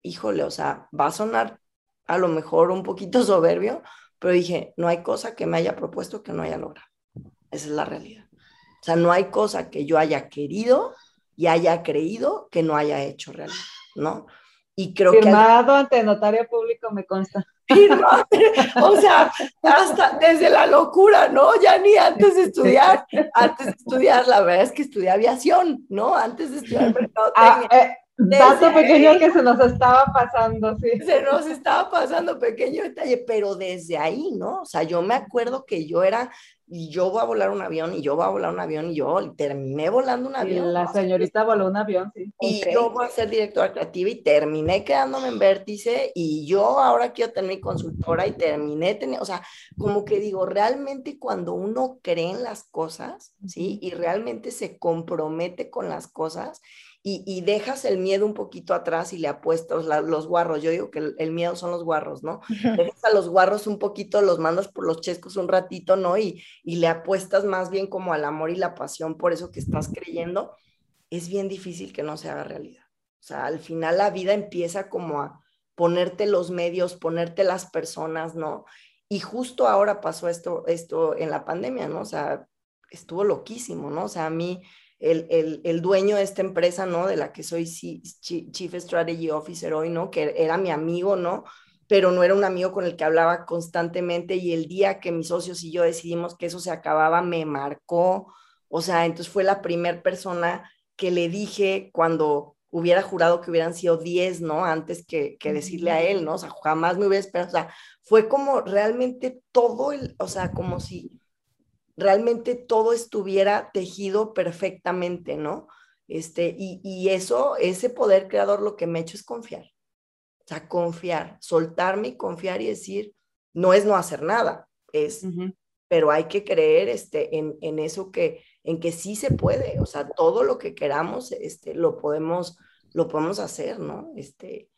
híjole, o sea, va a sonar a lo mejor un poquito soberbio, pero dije, no hay cosa que me haya propuesto que no haya logrado. Esa es la realidad. O sea, no hay cosa que yo haya querido y haya creído que no haya hecho realidad, ¿no? Y creo Firmado ante notario público, me consta. o sea, hasta desde la locura, ¿no? Ya ni antes de estudiar, antes de estudiar, la verdad es que estudié aviación, ¿no? Antes de estudiar mercadotecnia. Ah, eh, dato pequeño que se nos estaba pasando, sí. Se nos estaba pasando pequeño detalle, pero desde ahí, ¿no? O sea, yo me acuerdo que yo era y yo voy a volar un avión y yo voy a volar un avión y yo terminé volando un avión. Y la señorita voló un avión, sí. Y yo voy a ser directora creativa y terminé quedándome en vértice y yo ahora quiero tener mi consultora y terminé teniendo, o sea, como que digo, realmente cuando uno cree en las cosas, ¿sí? Y realmente se compromete con las cosas y, dejas el miedo un poquito atrás y le apuestas los guarros. Yo digo que el, miedo son los guarros, ¿no? Dejas a los guarros un poquito, los mandas por los chescos un ratito, ¿no? Y, y le apuestas más bien como al amor y la pasión por eso que estás creyendo. Es bien difícil que no se haga realidad. O sea, al final la vida empieza como a ponerte los medios, ponerte las personas, ¿no? Y justo ahora pasó esto, esto en la pandemia, ¿no? O sea, estuvo loquísimo, ¿no? O sea, a mí el, dueño de esta empresa, ¿no? De la que soy Chief Strategy Officer hoy, ¿no? Que era mi amigo, ¿no? Pero no era un amigo con el que hablaba constantemente y el día que mis socios y yo decidimos que eso se acababa, me marcó. O sea, entonces fue la primera persona que le dije cuando hubiera jurado que hubieran sido 10, ¿no? Antes que, que decirle a él, ¿no? O sea, jamás me hubiera esperado, o sea, fue como realmente todo el, o sea, como si realmente todo estuviera tejido perfectamente, ¿no? Este, y, y eso, ese poder creador lo que me ha hecho es confiar. O sea, confiar, soltarme y confiar y decir, no es no hacer nada, es, pero hay que creer este, en, en, eso que, en que sí se puede, o sea, todo lo que queramos, este, lo podemos, lo podemos hacer, ¿no? Este,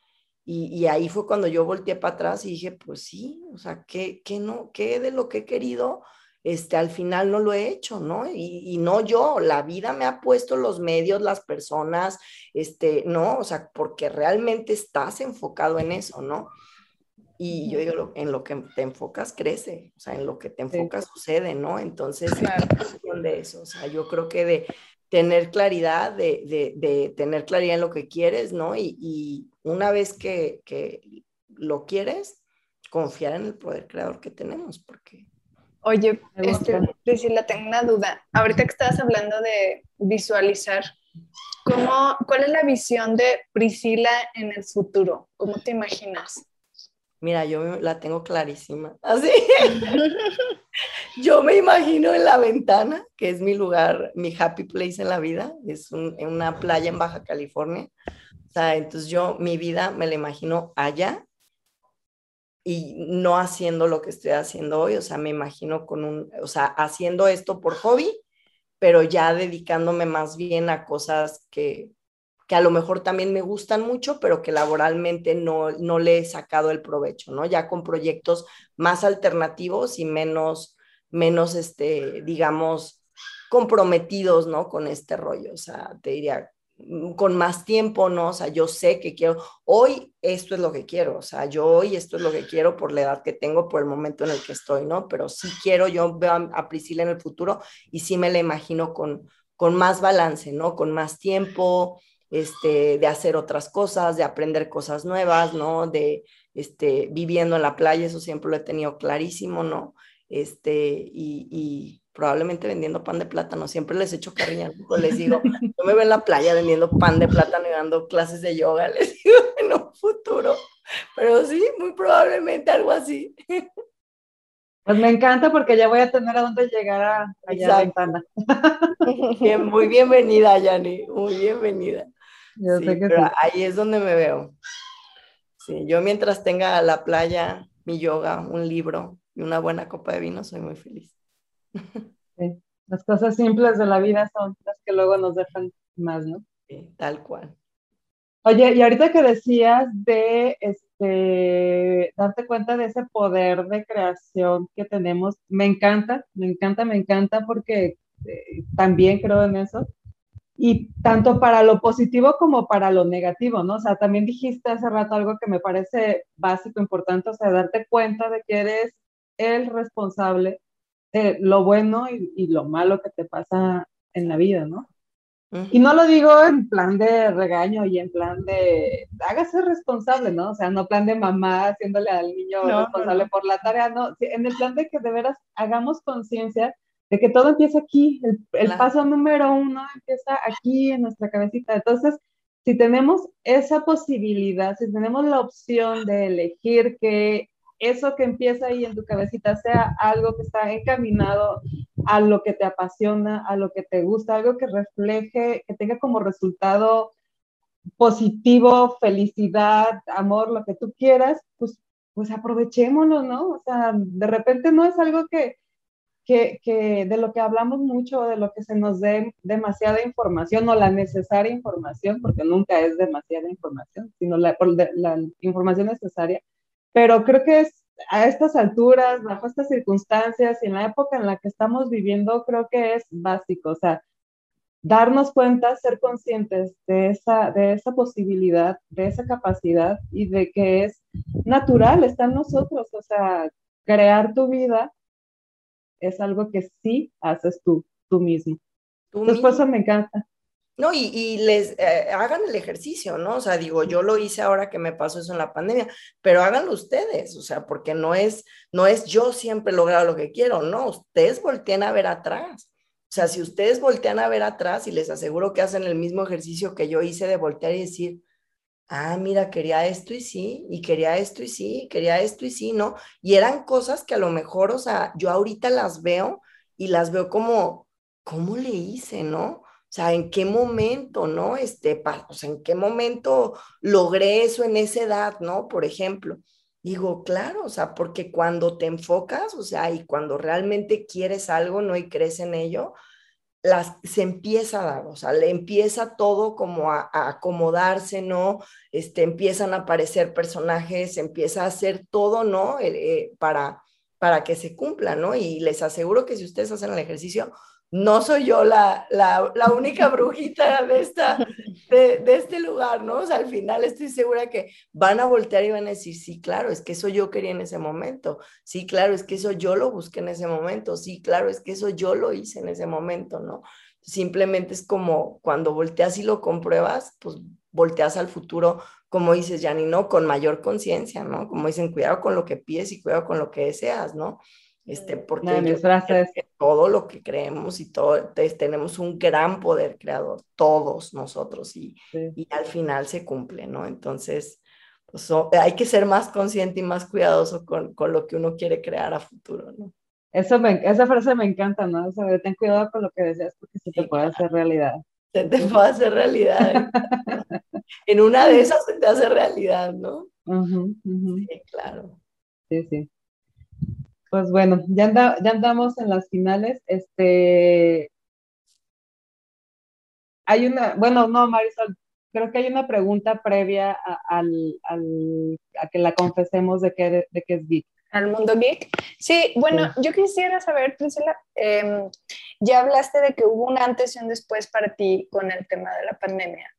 y, y ahí fue cuando yo volteé para atrás y dije, pues sí, o sea, ¿qué, qué no, qué de lo que he querido este, al final no lo he hecho, ¿no? Y, no yo, la vida me ha puesto los medios, las personas, este, ¿no? O sea, porque realmente estás enfocado en eso, ¿no? Y yo digo, en lo que te enfocas crece, o sea, en lo que te enfocas sucede, ¿no? Entonces, de eso, o sea, yo creo que de tener claridad, de, de, de tener claridad en lo que quieres, ¿no? Y, y una vez que, que lo quieres, confiar en el poder creador que tenemos, porque Oye, este, Priscila, tengo una duda. Ahorita que estabas hablando de visualizar, ¿cómo, ¿cuál es la visión de Priscila en el futuro? ¿Cómo te imaginas? Mira, yo la tengo clarísima. Así. yo me imagino en la ventana, que es mi lugar, mi happy place en la vida. Es una playa en Baja California. O sea, entonces yo mi vida me la imagino allá y no haciendo lo que estoy haciendo hoy, o sea, me imagino con un, o sea, haciendo esto por hobby, pero ya dedicándome más bien a cosas que, que a lo mejor también me gustan mucho, pero que laboralmente no, no le he sacado el provecho, ¿no? Ya con proyectos más alternativos y menos, menos, este, digamos, comprometidos, ¿no? Con este rollo, o sea, te diría, con más tiempo, ¿no? O sea, yo sé que quiero, hoy esto es lo que quiero, o sea, yo hoy esto es lo que quiero por la edad que tengo, por el momento en el que estoy, ¿no? Pero sí quiero, yo veo a, Priscila en el futuro y sí me la imagino con, con más balance, ¿no? Con más tiempo, este, de hacer otras cosas, de aprender cosas nuevas, ¿no? De, este, viviendo en la playa, eso siempre lo he tenido clarísimo, ¿no? Este, y probablemente vendiendo pan de plátano. Siempre les echo carrilla, les digo, yo me veo en la playa vendiendo pan de plátano y dando clases de yoga, les digo, en un futuro. Pero sí, muy probablemente algo así. Pues me encanta porque ya voy a tener a dónde llegar a allá a. Bien, muy bienvenida, Yani, muy bienvenida. Yo sé que pero ahí es donde me veo. Sí, yo mientras tenga la playa, mi yoga, un libro y una buena copa de vino, soy muy feliz. Las cosas simples de la vida son las que luego nos dejan más, ¿no? tal cual. Oye, y ahorita que decías de este, darte cuenta de ese poder de creación que tenemos, me encanta, me encanta, me encanta porque eh, también creo en eso. Y tanto para lo positivo como para lo negativo, ¿no? O sea, también dijiste hace rato algo que me parece básico, importante, o sea, darte cuenta de que eres el responsable lo bueno y, lo malo que te pasa en la vida, ¿no? Y no lo digo en plan de regaño y en plan de hágase responsable, ¿no? O sea, no plan de mamá haciéndole al niño responsable por la tarea, no, en el plan de que de veras hagamos conciencia de que todo empieza aquí, el, paso número uno empieza aquí en nuestra cabecita. Entonces, si tenemos esa posibilidad, si tenemos la opción de elegir que eso que empieza ahí en tu cabecita sea algo que está encaminado a lo que te apasiona, a lo que te gusta, algo que refleje, que tenga como resultado positivo, felicidad, amor, lo que tú quieras, pues, pues aprovechémoslo, ¿no? O sea, de repente no es algo que, que, que, de lo que hablamos mucho, de lo que se nos dé demasiada información o la necesaria información, porque nunca es demasiada información, sino la, la información necesaria pero creo que es a estas alturas, bajo estas circunstancias y en la época en la que estamos viviendo, creo que es básico, o sea, darnos cuenta, ser conscientes de esa, de esa posibilidad, de esa capacidad y de que es natural, está en nosotros, o sea, crear tu vida es algo que sí haces tú, tú mismo. Tu Entonces, eso me encanta. No, y, les eh, hagan el ejercicio, ¿no? O sea, digo, yo lo hice ahora que me pasó eso en la pandemia, pero háganlo ustedes, o sea, porque no es, no es yo siempre lograr lo que quiero, no, ustedes volteen a ver atrás. O sea, si ustedes voltean a ver atrás y les aseguro que hacen el mismo ejercicio que yo hice de voltear y decir, ah, mira, quería esto y sí, y quería esto y sí, quería esto y sí, ¿no? Y eran cosas que a lo mejor, o sea, yo ahorita las veo y las veo como, ¿cómo le hice, no? Sea, ¿en qué momento, no? Este, o sea, ¿en qué momento logré eso en esa edad, no? Por ejemplo. Digo, claro, o sea, porque cuando te enfocas, o sea, y cuando realmente quieres algo, ¿no? Y crees en ello, las, se empieza a dar, o sea, le empieza todo como a, acomodarse, ¿no? Este, empiezan a aparecer personajes, empieza a hacer todo, ¿no? Eh, eh, para, para que se cumpla, ¿no? Y les aseguro que si ustedes hacen el ejercicio, no soy yo la, la, la única brujita de, esta, de, de, este lugar, ¿no? O sea, al final estoy segura que van a voltear y van a decir, sí, claro, es que eso yo quería en ese momento, sí, claro, es que eso yo lo busqué en ese momento, sí, claro, es que eso yo lo hice en ese momento, ¿no? Simplemente es como cuando volteas y lo compruebas, pues volteas al futuro, como dices, Yanni, ¿no? Con mayor conciencia, ¿no? Como dicen, cuidado con lo que pides y cuidado con lo que deseas, ¿no? Este, porque todo lo que creemos y todo, tenemos un gran poder creador, todos nosotros, y, y al final se cumple, ¿no? Entonces, pues, hay que ser más consciente y más cuidadoso con, con, lo que uno quiere crear a futuro, ¿no? Eso esa frase me encanta, ¿no? O sea, ten cuidado con lo que deseas porque se te puede hacer realidad. Se te puede hacer realidad. en una de esas se te hace realidad, ¿no? Sí, claro. Sí, sí. Pues bueno, ya, ya andamos en las finales. Este, hay una, bueno, no, Marisol, creo que hay una pregunta previa a, al, a que la confesemos de que, de que es geek. Al mundo geek. Sí, bueno, yo quisiera saber, Priscila, em, ya hablaste de que hubo un antes y un después para ti con el tema de la pandemia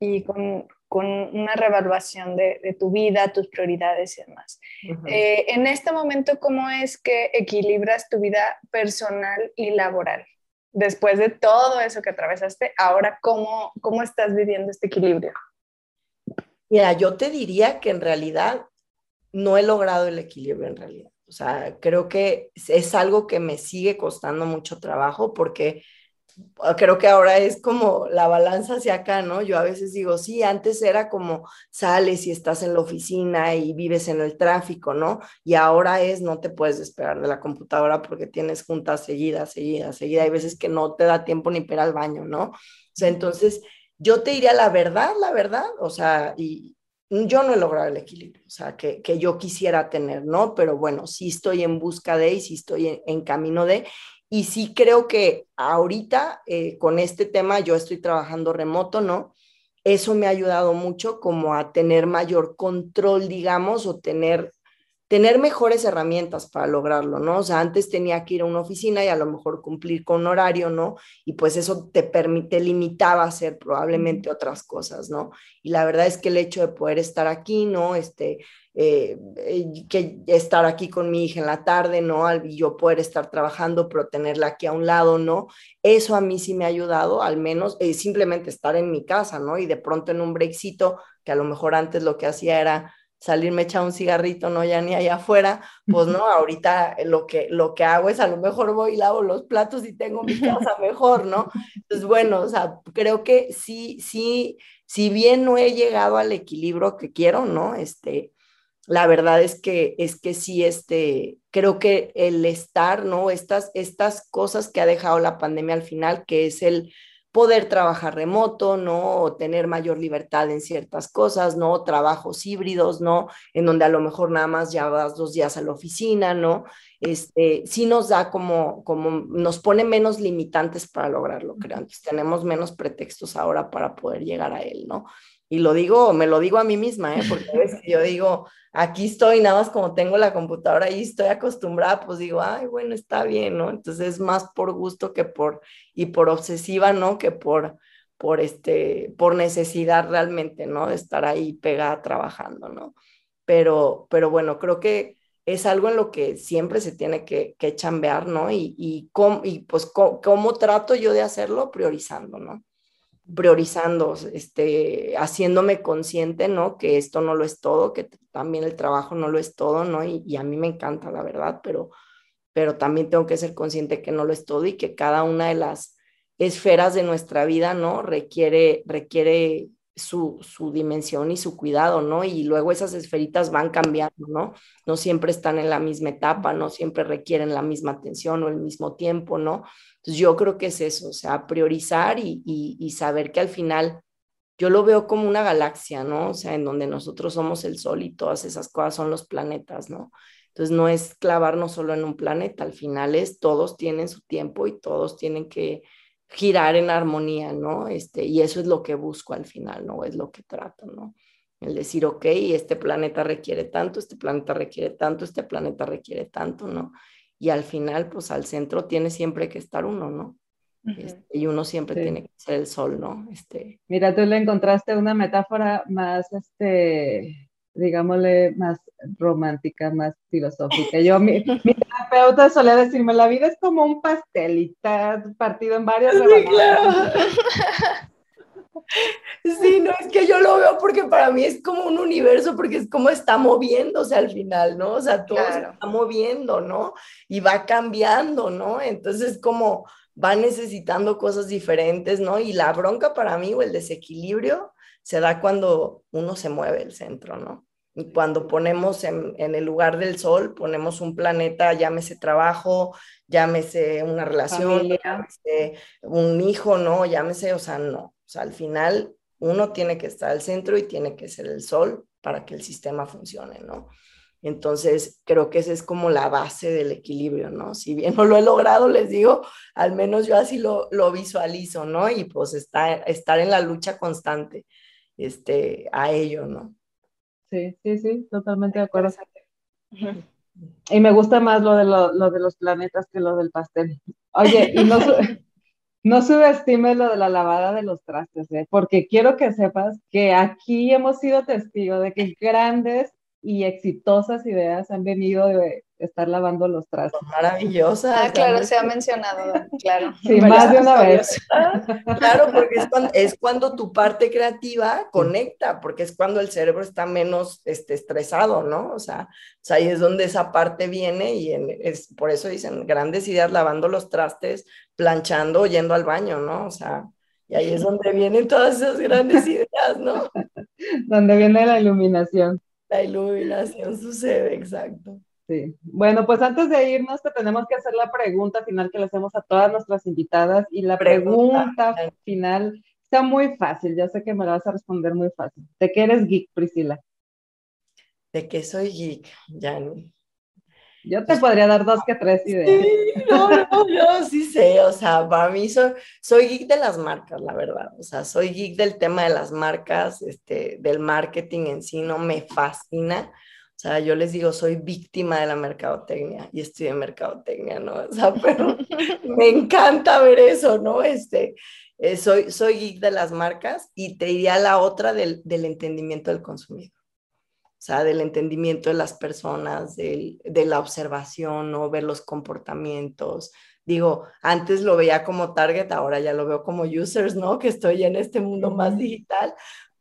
y con, con una revaluación de, de, tu vida, tus prioridades y demás. Eh, en este momento, ¿cómo es que equilibras tu vida personal y laboral? Después de todo eso que atravesaste, ahora, ¿cómo, cómo estás viviendo este equilibrio? Mira, yo te diría que en realidad no he logrado el equilibrio en realidad. O sea, creo que es algo que me sigue costando mucho trabajo porque creo que ahora es como la balanza hacia acá, ¿no? Yo a veces digo, sí, antes era como sales y estás en la oficina y vives en el tráfico, ¿no? Y ahora es no te puedes despegar de la computadora porque tienes juntas seguidas, seguidas, seguidas. Hay veces que no te da tiempo ni para ir al baño, ¿no? O sea, entonces yo te diría la verdad, la verdad, o sea, y yo no he logrado el equilibrio, o sea, que, que yo quisiera tener, ¿no? Pero bueno, sí estoy en busca de y sí estoy en, en camino de, y sí creo que ahorita eh, con este tema yo estoy trabajando remoto, ¿no? Eso me ha ayudado mucho como a tener mayor control, digamos, o tener, tener mejores herramientas para lograrlo, ¿no? O sea, antes tenía que ir a una oficina y a lo mejor cumplir con horario, ¿no? Y pues eso te permite, limitaba a hacer probablemente otras cosas, ¿no? Y la verdad es que el hecho de poder estar aquí, ¿no? Este, eh, eh, que estar aquí con mi hija en la tarde, ¿no? Y yo poder estar trabajando, pero tenerla aquí a un lado, ¿no? Eso a mí sí me ha ayudado, al menos eh, simplemente estar en mi casa, ¿no? Y de pronto en un breakcito, que a lo mejor antes lo que hacía era salirme a echar un cigarrito, no ya ni allá afuera, pues no, ahorita lo que, lo que hago es a lo mejor voy y lavo los platos y tengo mi casa mejor, ¿no? Entonces, bueno, o sea, creo que sí, sí, si bien no he llegado al equilibrio que quiero, ¿no? Este, la verdad es que, es que sí, este, creo que el estar, ¿no? Estas, estas cosas que ha dejado la pandemia al final, que es el poder trabajar remoto, ¿no? O tener mayor libertad en ciertas cosas, ¿no? Trabajos híbridos, ¿no? En donde a lo mejor nada más ya vas dos días a la oficina, ¿no? Este, sí nos da como, como, nos pone menos limitantes para lograrlo, creo. Entonces, tenemos menos pretextos ahora para poder llegar a él, ¿no? Y lo digo, me lo digo a mí misma, ¿eh? porque a yo digo, aquí estoy, nada más como tengo la computadora y estoy acostumbrada, pues digo, ay, bueno, está bien, ¿no? Entonces es más por gusto que por, y por obsesiva, ¿no? Que por, por este, por necesidad realmente, ¿no? De estar ahí pegada trabajando, ¿no? Pero, pero bueno, creo que es algo en lo que siempre se tiene que, que chambear, ¿no? Y, y, y pues, ¿cómo trato yo de hacerlo? Priorizando, ¿no? Priorizando, este, haciéndome consciente, ¿no? Que esto no lo es todo, que también el trabajo no lo es todo, ¿no? Y, a mí me encanta, la verdad, pero, pero también tengo que ser consciente que no lo es todo y que cada una de las esferas de nuestra vida, ¿no? Requiere, requiere su, su, dimensión y su cuidado, ¿no? Y luego esas esferitas van cambiando, ¿no? No siempre están en la misma etapa, no siempre requieren la misma atención o el mismo tiempo, ¿no? Entonces yo creo que es eso, o sea, priorizar y, y, y saber que al final yo lo veo como una galaxia, ¿no? O sea, en donde nosotros somos el Sol y todas esas cosas son los planetas, ¿no? Entonces no es clavarnos solo en un planeta, al final es todos tienen su tiempo y todos tienen que girar en armonía, ¿no? Este, y eso es lo que busco al final, ¿no? Es lo que trato, ¿no? El decir, ok, este planeta requiere tanto, este planeta requiere tanto, este planeta requiere tanto, ¿no? Y al final, pues al centro tiene siempre que estar uno, ¿no? Este, y uno siempre tiene que ser el sol, ¿no? Este... Mira, tú le encontraste una metáfora más, este, digámosle, más romántica, más filosófica. Yo, mi, mi, terapeuta solía decirme, la vida es como un pastelita partido en varias sí, claro. Sí, no, es que yo lo veo porque para mí es como un universo, porque es como está moviéndose al final, ¿no? O sea, todo se está moviendo, ¿no? Y va cambiando, ¿no? Entonces, como va necesitando cosas diferentes, ¿no? Y la bronca para mí o el desequilibrio se da cuando uno se mueve el centro, ¿no? Y cuando ponemos en, en, el lugar del sol, ponemos un planeta, llámese trabajo, llámese una relación, llámese un hijo, ¿no? Llámese, o sea, no. O sea, al final uno tiene que estar al centro y tiene que ser el sol para que el sistema funcione, ¿no? Entonces, creo que esa es como la base del equilibrio, ¿no? Si bien no lo he logrado, les digo, al menos yo así lo, lo visualizo, ¿no? Y pues está, estar en la lucha constante este, a ello, ¿no? Sí, sí, sí, totalmente de acuerdo. Y me gusta más lo de, lo, lo de los planetas que lo del pastel. Oye, y no, no subestimes lo de la lavada de los trastes, ¿eh? porque quiero que sepas que aquí hemos sido testigos de que grandes y exitosas ideas han venido de estar lavando los trastes. Maravillosas. Ah, claro, se ha mencionado, claro. Sí, más de una vez. Claro, porque es cuando, es cuando, tu parte creativa conecta, porque es cuando el cerebro está menos este, estresado, ¿no? O sea, o sea, ahí es donde esa parte viene y es, por eso dicen grandes ideas lavando los trastes, planchando, yendo al baño, ¿no? O sea, y ahí es donde vienen todas esas grandes ideas, ¿no? donde viene la iluminación. La iluminación sucede, exacto. Sí. Bueno, pues antes de irnos, te tenemos que hacer la pregunta final que le hacemos a todas nuestras invitadas. Y la pregunta, final está muy fácil. Ya sé que me la vas a responder muy fácil. ¿De qué eres geek, Priscila? ¿De qué soy geek, Jani? Yo te podría dar dos que tres ideas. Sí, no, no, yo sí sé, o sea, para mí soy, soy geek de las marcas, la verdad, o sea, soy geek del tema de las marcas, este, del marketing en sí, no me fascina, o sea, yo les digo, soy víctima de la mercadotecnia y estoy en mercadotecnia, ¿no? O sea, pero me encanta ver eso, ¿no? Este, eh, soy, soy geek de las marcas y te diría la otra del, del entendimiento del consumidor. O sea, del entendimiento de las personas, de, de la observación, ¿no? Ver los comportamientos. Digo, antes lo veía como target, ahora ya lo veo como users, ¿no? Que estoy en este mundo más digital,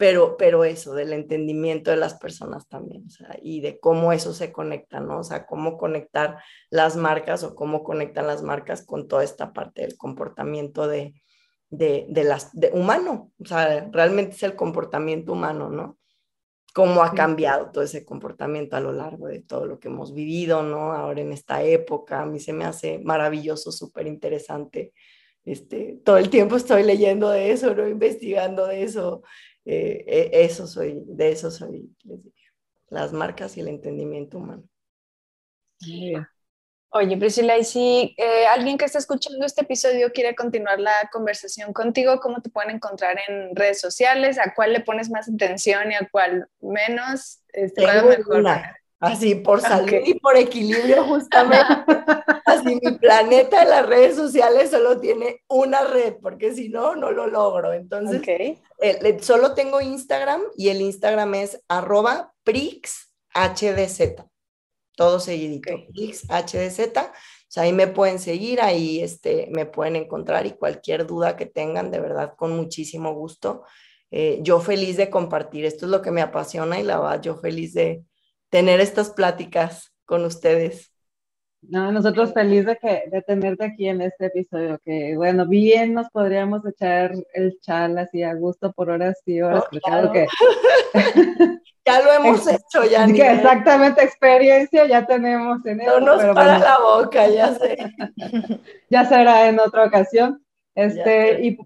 pero, pero eso, del entendimiento de las personas también, o sea, y de cómo eso se conecta, ¿no? O sea, cómo conectar las marcas o cómo conectan las marcas con toda esta parte del comportamiento de, de, de las, de humano, o sea, realmente es el comportamiento humano, ¿no? cómo ha cambiado todo ese comportamiento a lo largo de todo lo que hemos vivido, ¿no? Ahora en esta época, a mí se me hace maravilloso, súper interesante. Este, todo el tiempo estoy leyendo de eso, ¿no? Investigando de eso. Eh, e, eso soy, de eso soy, les digo. Las marcas y el entendimiento humano. Oye, Priscila, y si eh, alguien que está escuchando este episodio quiere continuar la conversación contigo, ¿cómo te pueden encontrar en redes sociales? ¿A cuál le pones más atención y a cuál menos? Este, mejor? Así, por salud y por equilibrio, justamente. Así, mi planeta en las redes sociales solo tiene una red, porque si no, no lo logro. Entonces, eh, solo tengo Instagram y el Instagram es arroba prixhdz todo seguidito. HDZ. O sea, ahí me pueden seguir, ahí este, me pueden encontrar y cualquier duda que tengan, de verdad, con muchísimo gusto. Eh, yo feliz de compartir, esto es lo que me apasiona y la verdad, yo feliz de tener estas pláticas con ustedes. No, nosotros felices de, que, de tenerte aquí en este episodio, que bueno, bien nos podríamos echar el chal así a gusto por horas y horas, oh, claro. que... ya lo hemos hecho, ya. Que exactamente, experiencia ya tenemos en eso. No nos para la boca, ya sé. ya será en otra ocasión. Este, y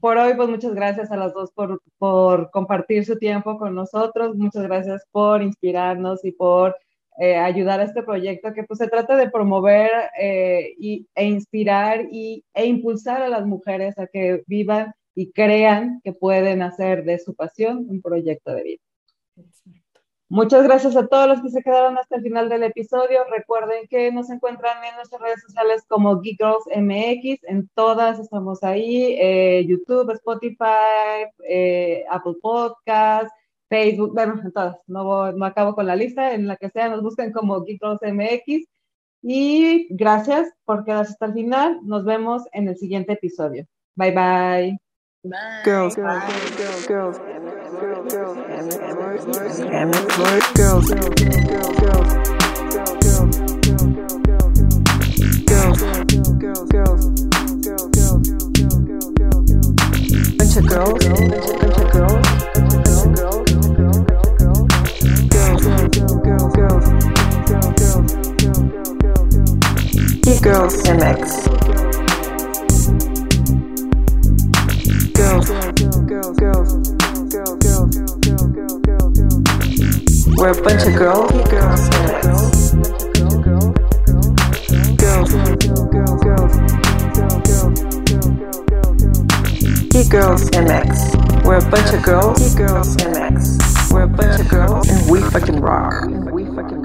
por hoy, pues muchas gracias a las dos por, por compartir su tiempo con nosotros, muchas gracias por inspirarnos y por eh, ayudar a este proyecto que pues se trata de promover eh, y, e inspirar y, e impulsar a las mujeres a que vivan y crean que pueden hacer de su pasión un proyecto de vida. Muchas gracias a todos los que se quedaron hasta el final del episodio. Recuerden que nos encuentran en nuestras redes sociales como Geek Girls MX. En todas estamos ahí: eh, YouTube, Spotify, Apple Podcasts, Facebook, bueno, entonces no, no acabo con la lista, en la que sea nos busquen como Geekros MX. Y gracias por quedarse hasta el final. Nos vemos en el siguiente episodio. Bye bye. Bye. Girls, girls, girls, girls, girls, Girls MX. Girls, girls, girls, girls. We're a bunch of girls. Girls MX. Girls, MX. We're a bunch of girls. Geek Girls. We're a bunch of girls, and we fucking rock. We fucking